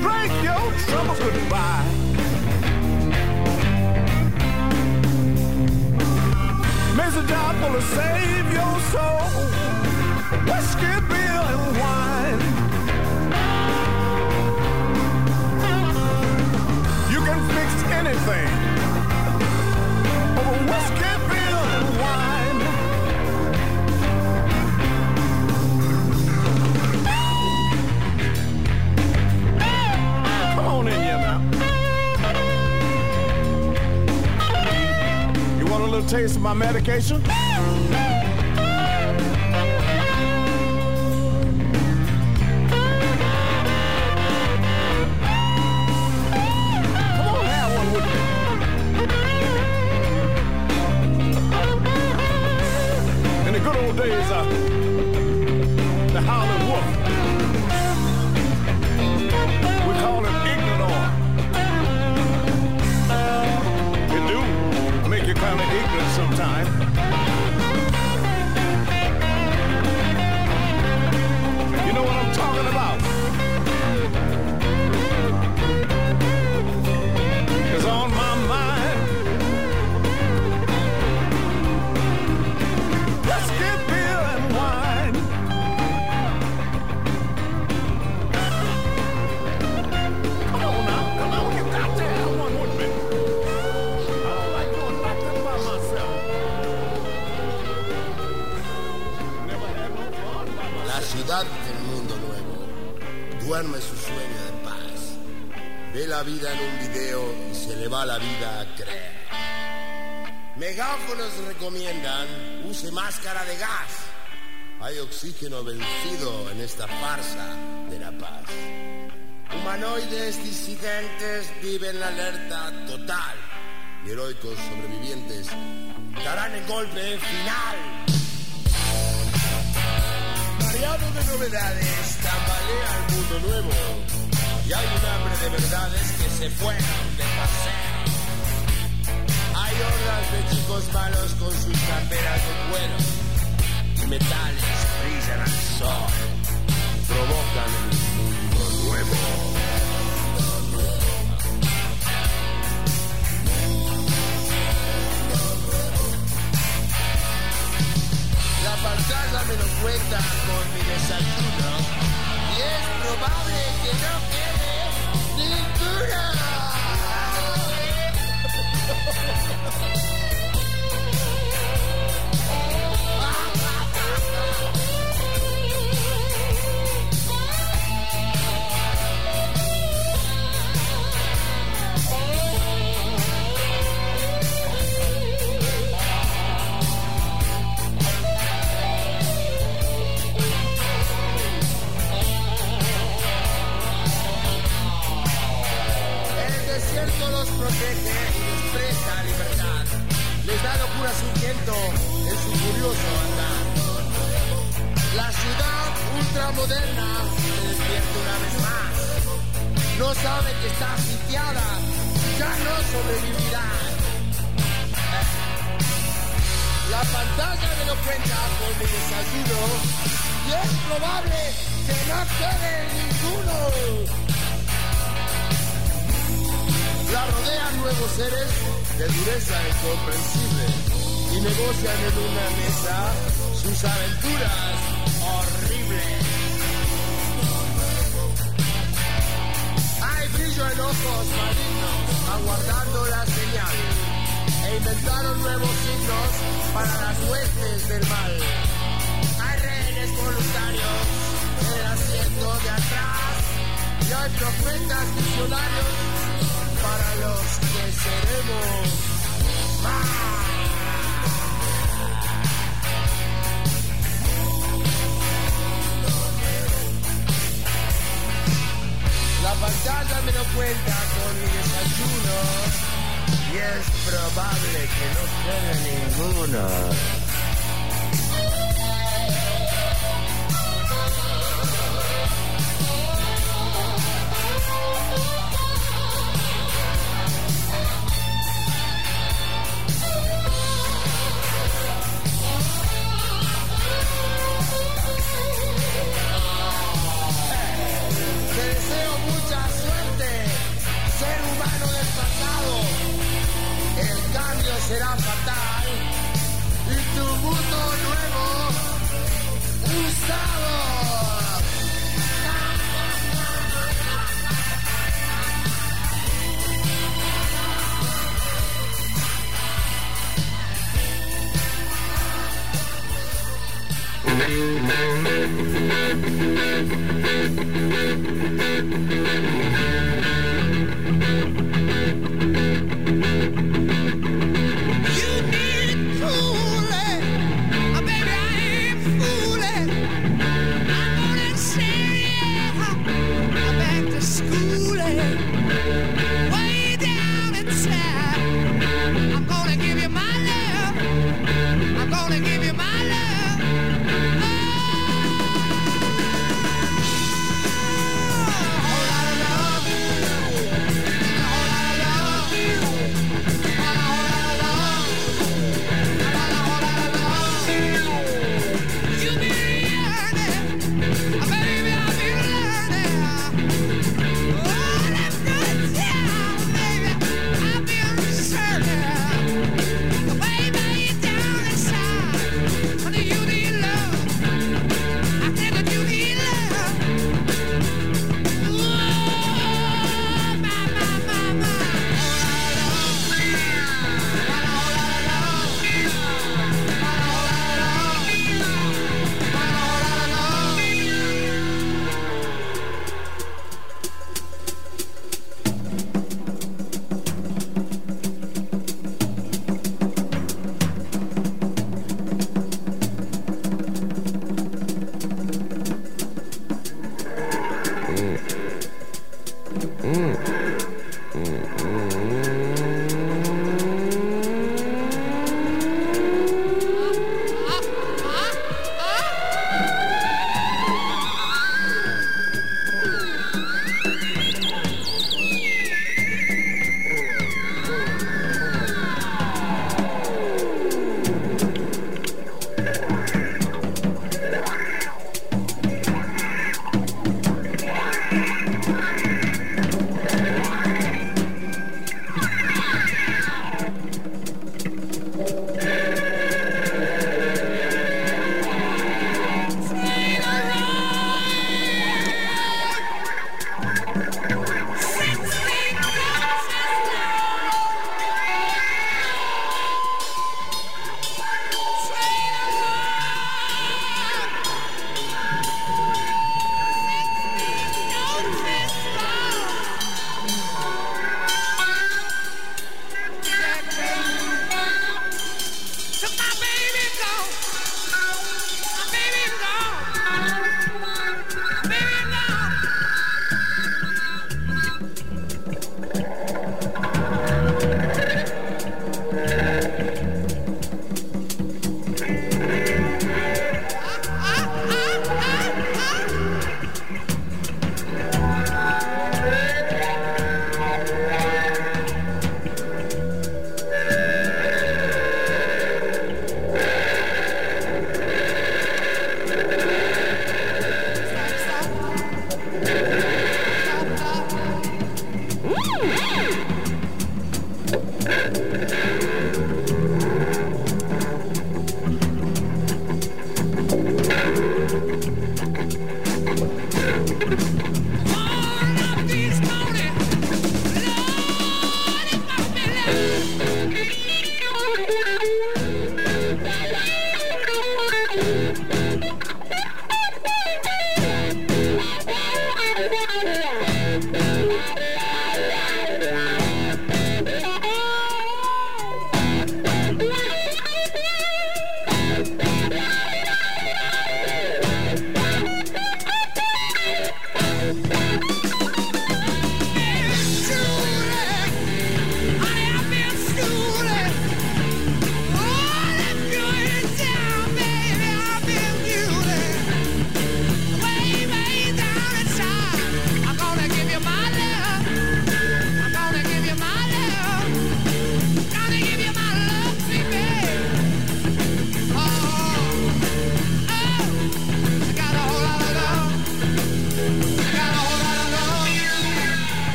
drink your troubles goodbye. Makes a job of save your soul. Whiskey, beer, and wine. You can fix anything. Taste of my medication? Come on, ignorant recomiendan use máscara de gas. Hay oxígeno vencido en esta farsa de la paz. Humanoides disidentes viven la alerta total y heroicos sobrevivientes darán el golpe final. Mareado de novedades, tambalea el mundo nuevo. Y hay un hambre de verdades que se fueron de paseo. Hordas de chicos malos con sus camperas de cuero. Y metales brillan al sol. Provocan un mundo nuevo. La pantalla me lo cuenta con mi desayuno y es probable que no quede ninguna. El desierto los protege les da locura su viento en su furioso andar. La ciudad ultramoderna se despierta una vez más. No sabe que está sitiada ya no sobrevivirá. La pantalla me lo cuenta con mi desayuno y es probable que no quede ninguno. La rodean nuevos seres de dureza incomprensible y negocian en una mesa sus aventuras horribles. Hay brillo en ojos malignos aguardando la señal e inventaron nuevos signos para las huestes del mal. Hay rehenes voluntarios en el asiento de atrás y hay profetas visionarios para los que seremos más. La pantalla me lo cuenta con mi desayuno y es probable que no quede ninguno.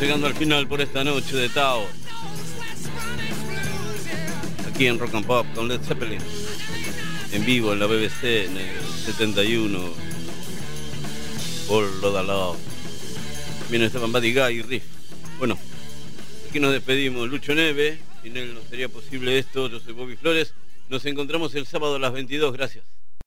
Llegando al final por esta noche de Tao. Aquí en Rock and Pop con Led Zeppelin. En vivo en la BBC en el 71. Por Loda Love. Viene Esteban Guy y Riff. Bueno, aquí nos despedimos. Lucho Neve. Sin él no sería posible esto. Yo soy Bobby Flores. Nos encontramos el sábado a las 22. Gracias.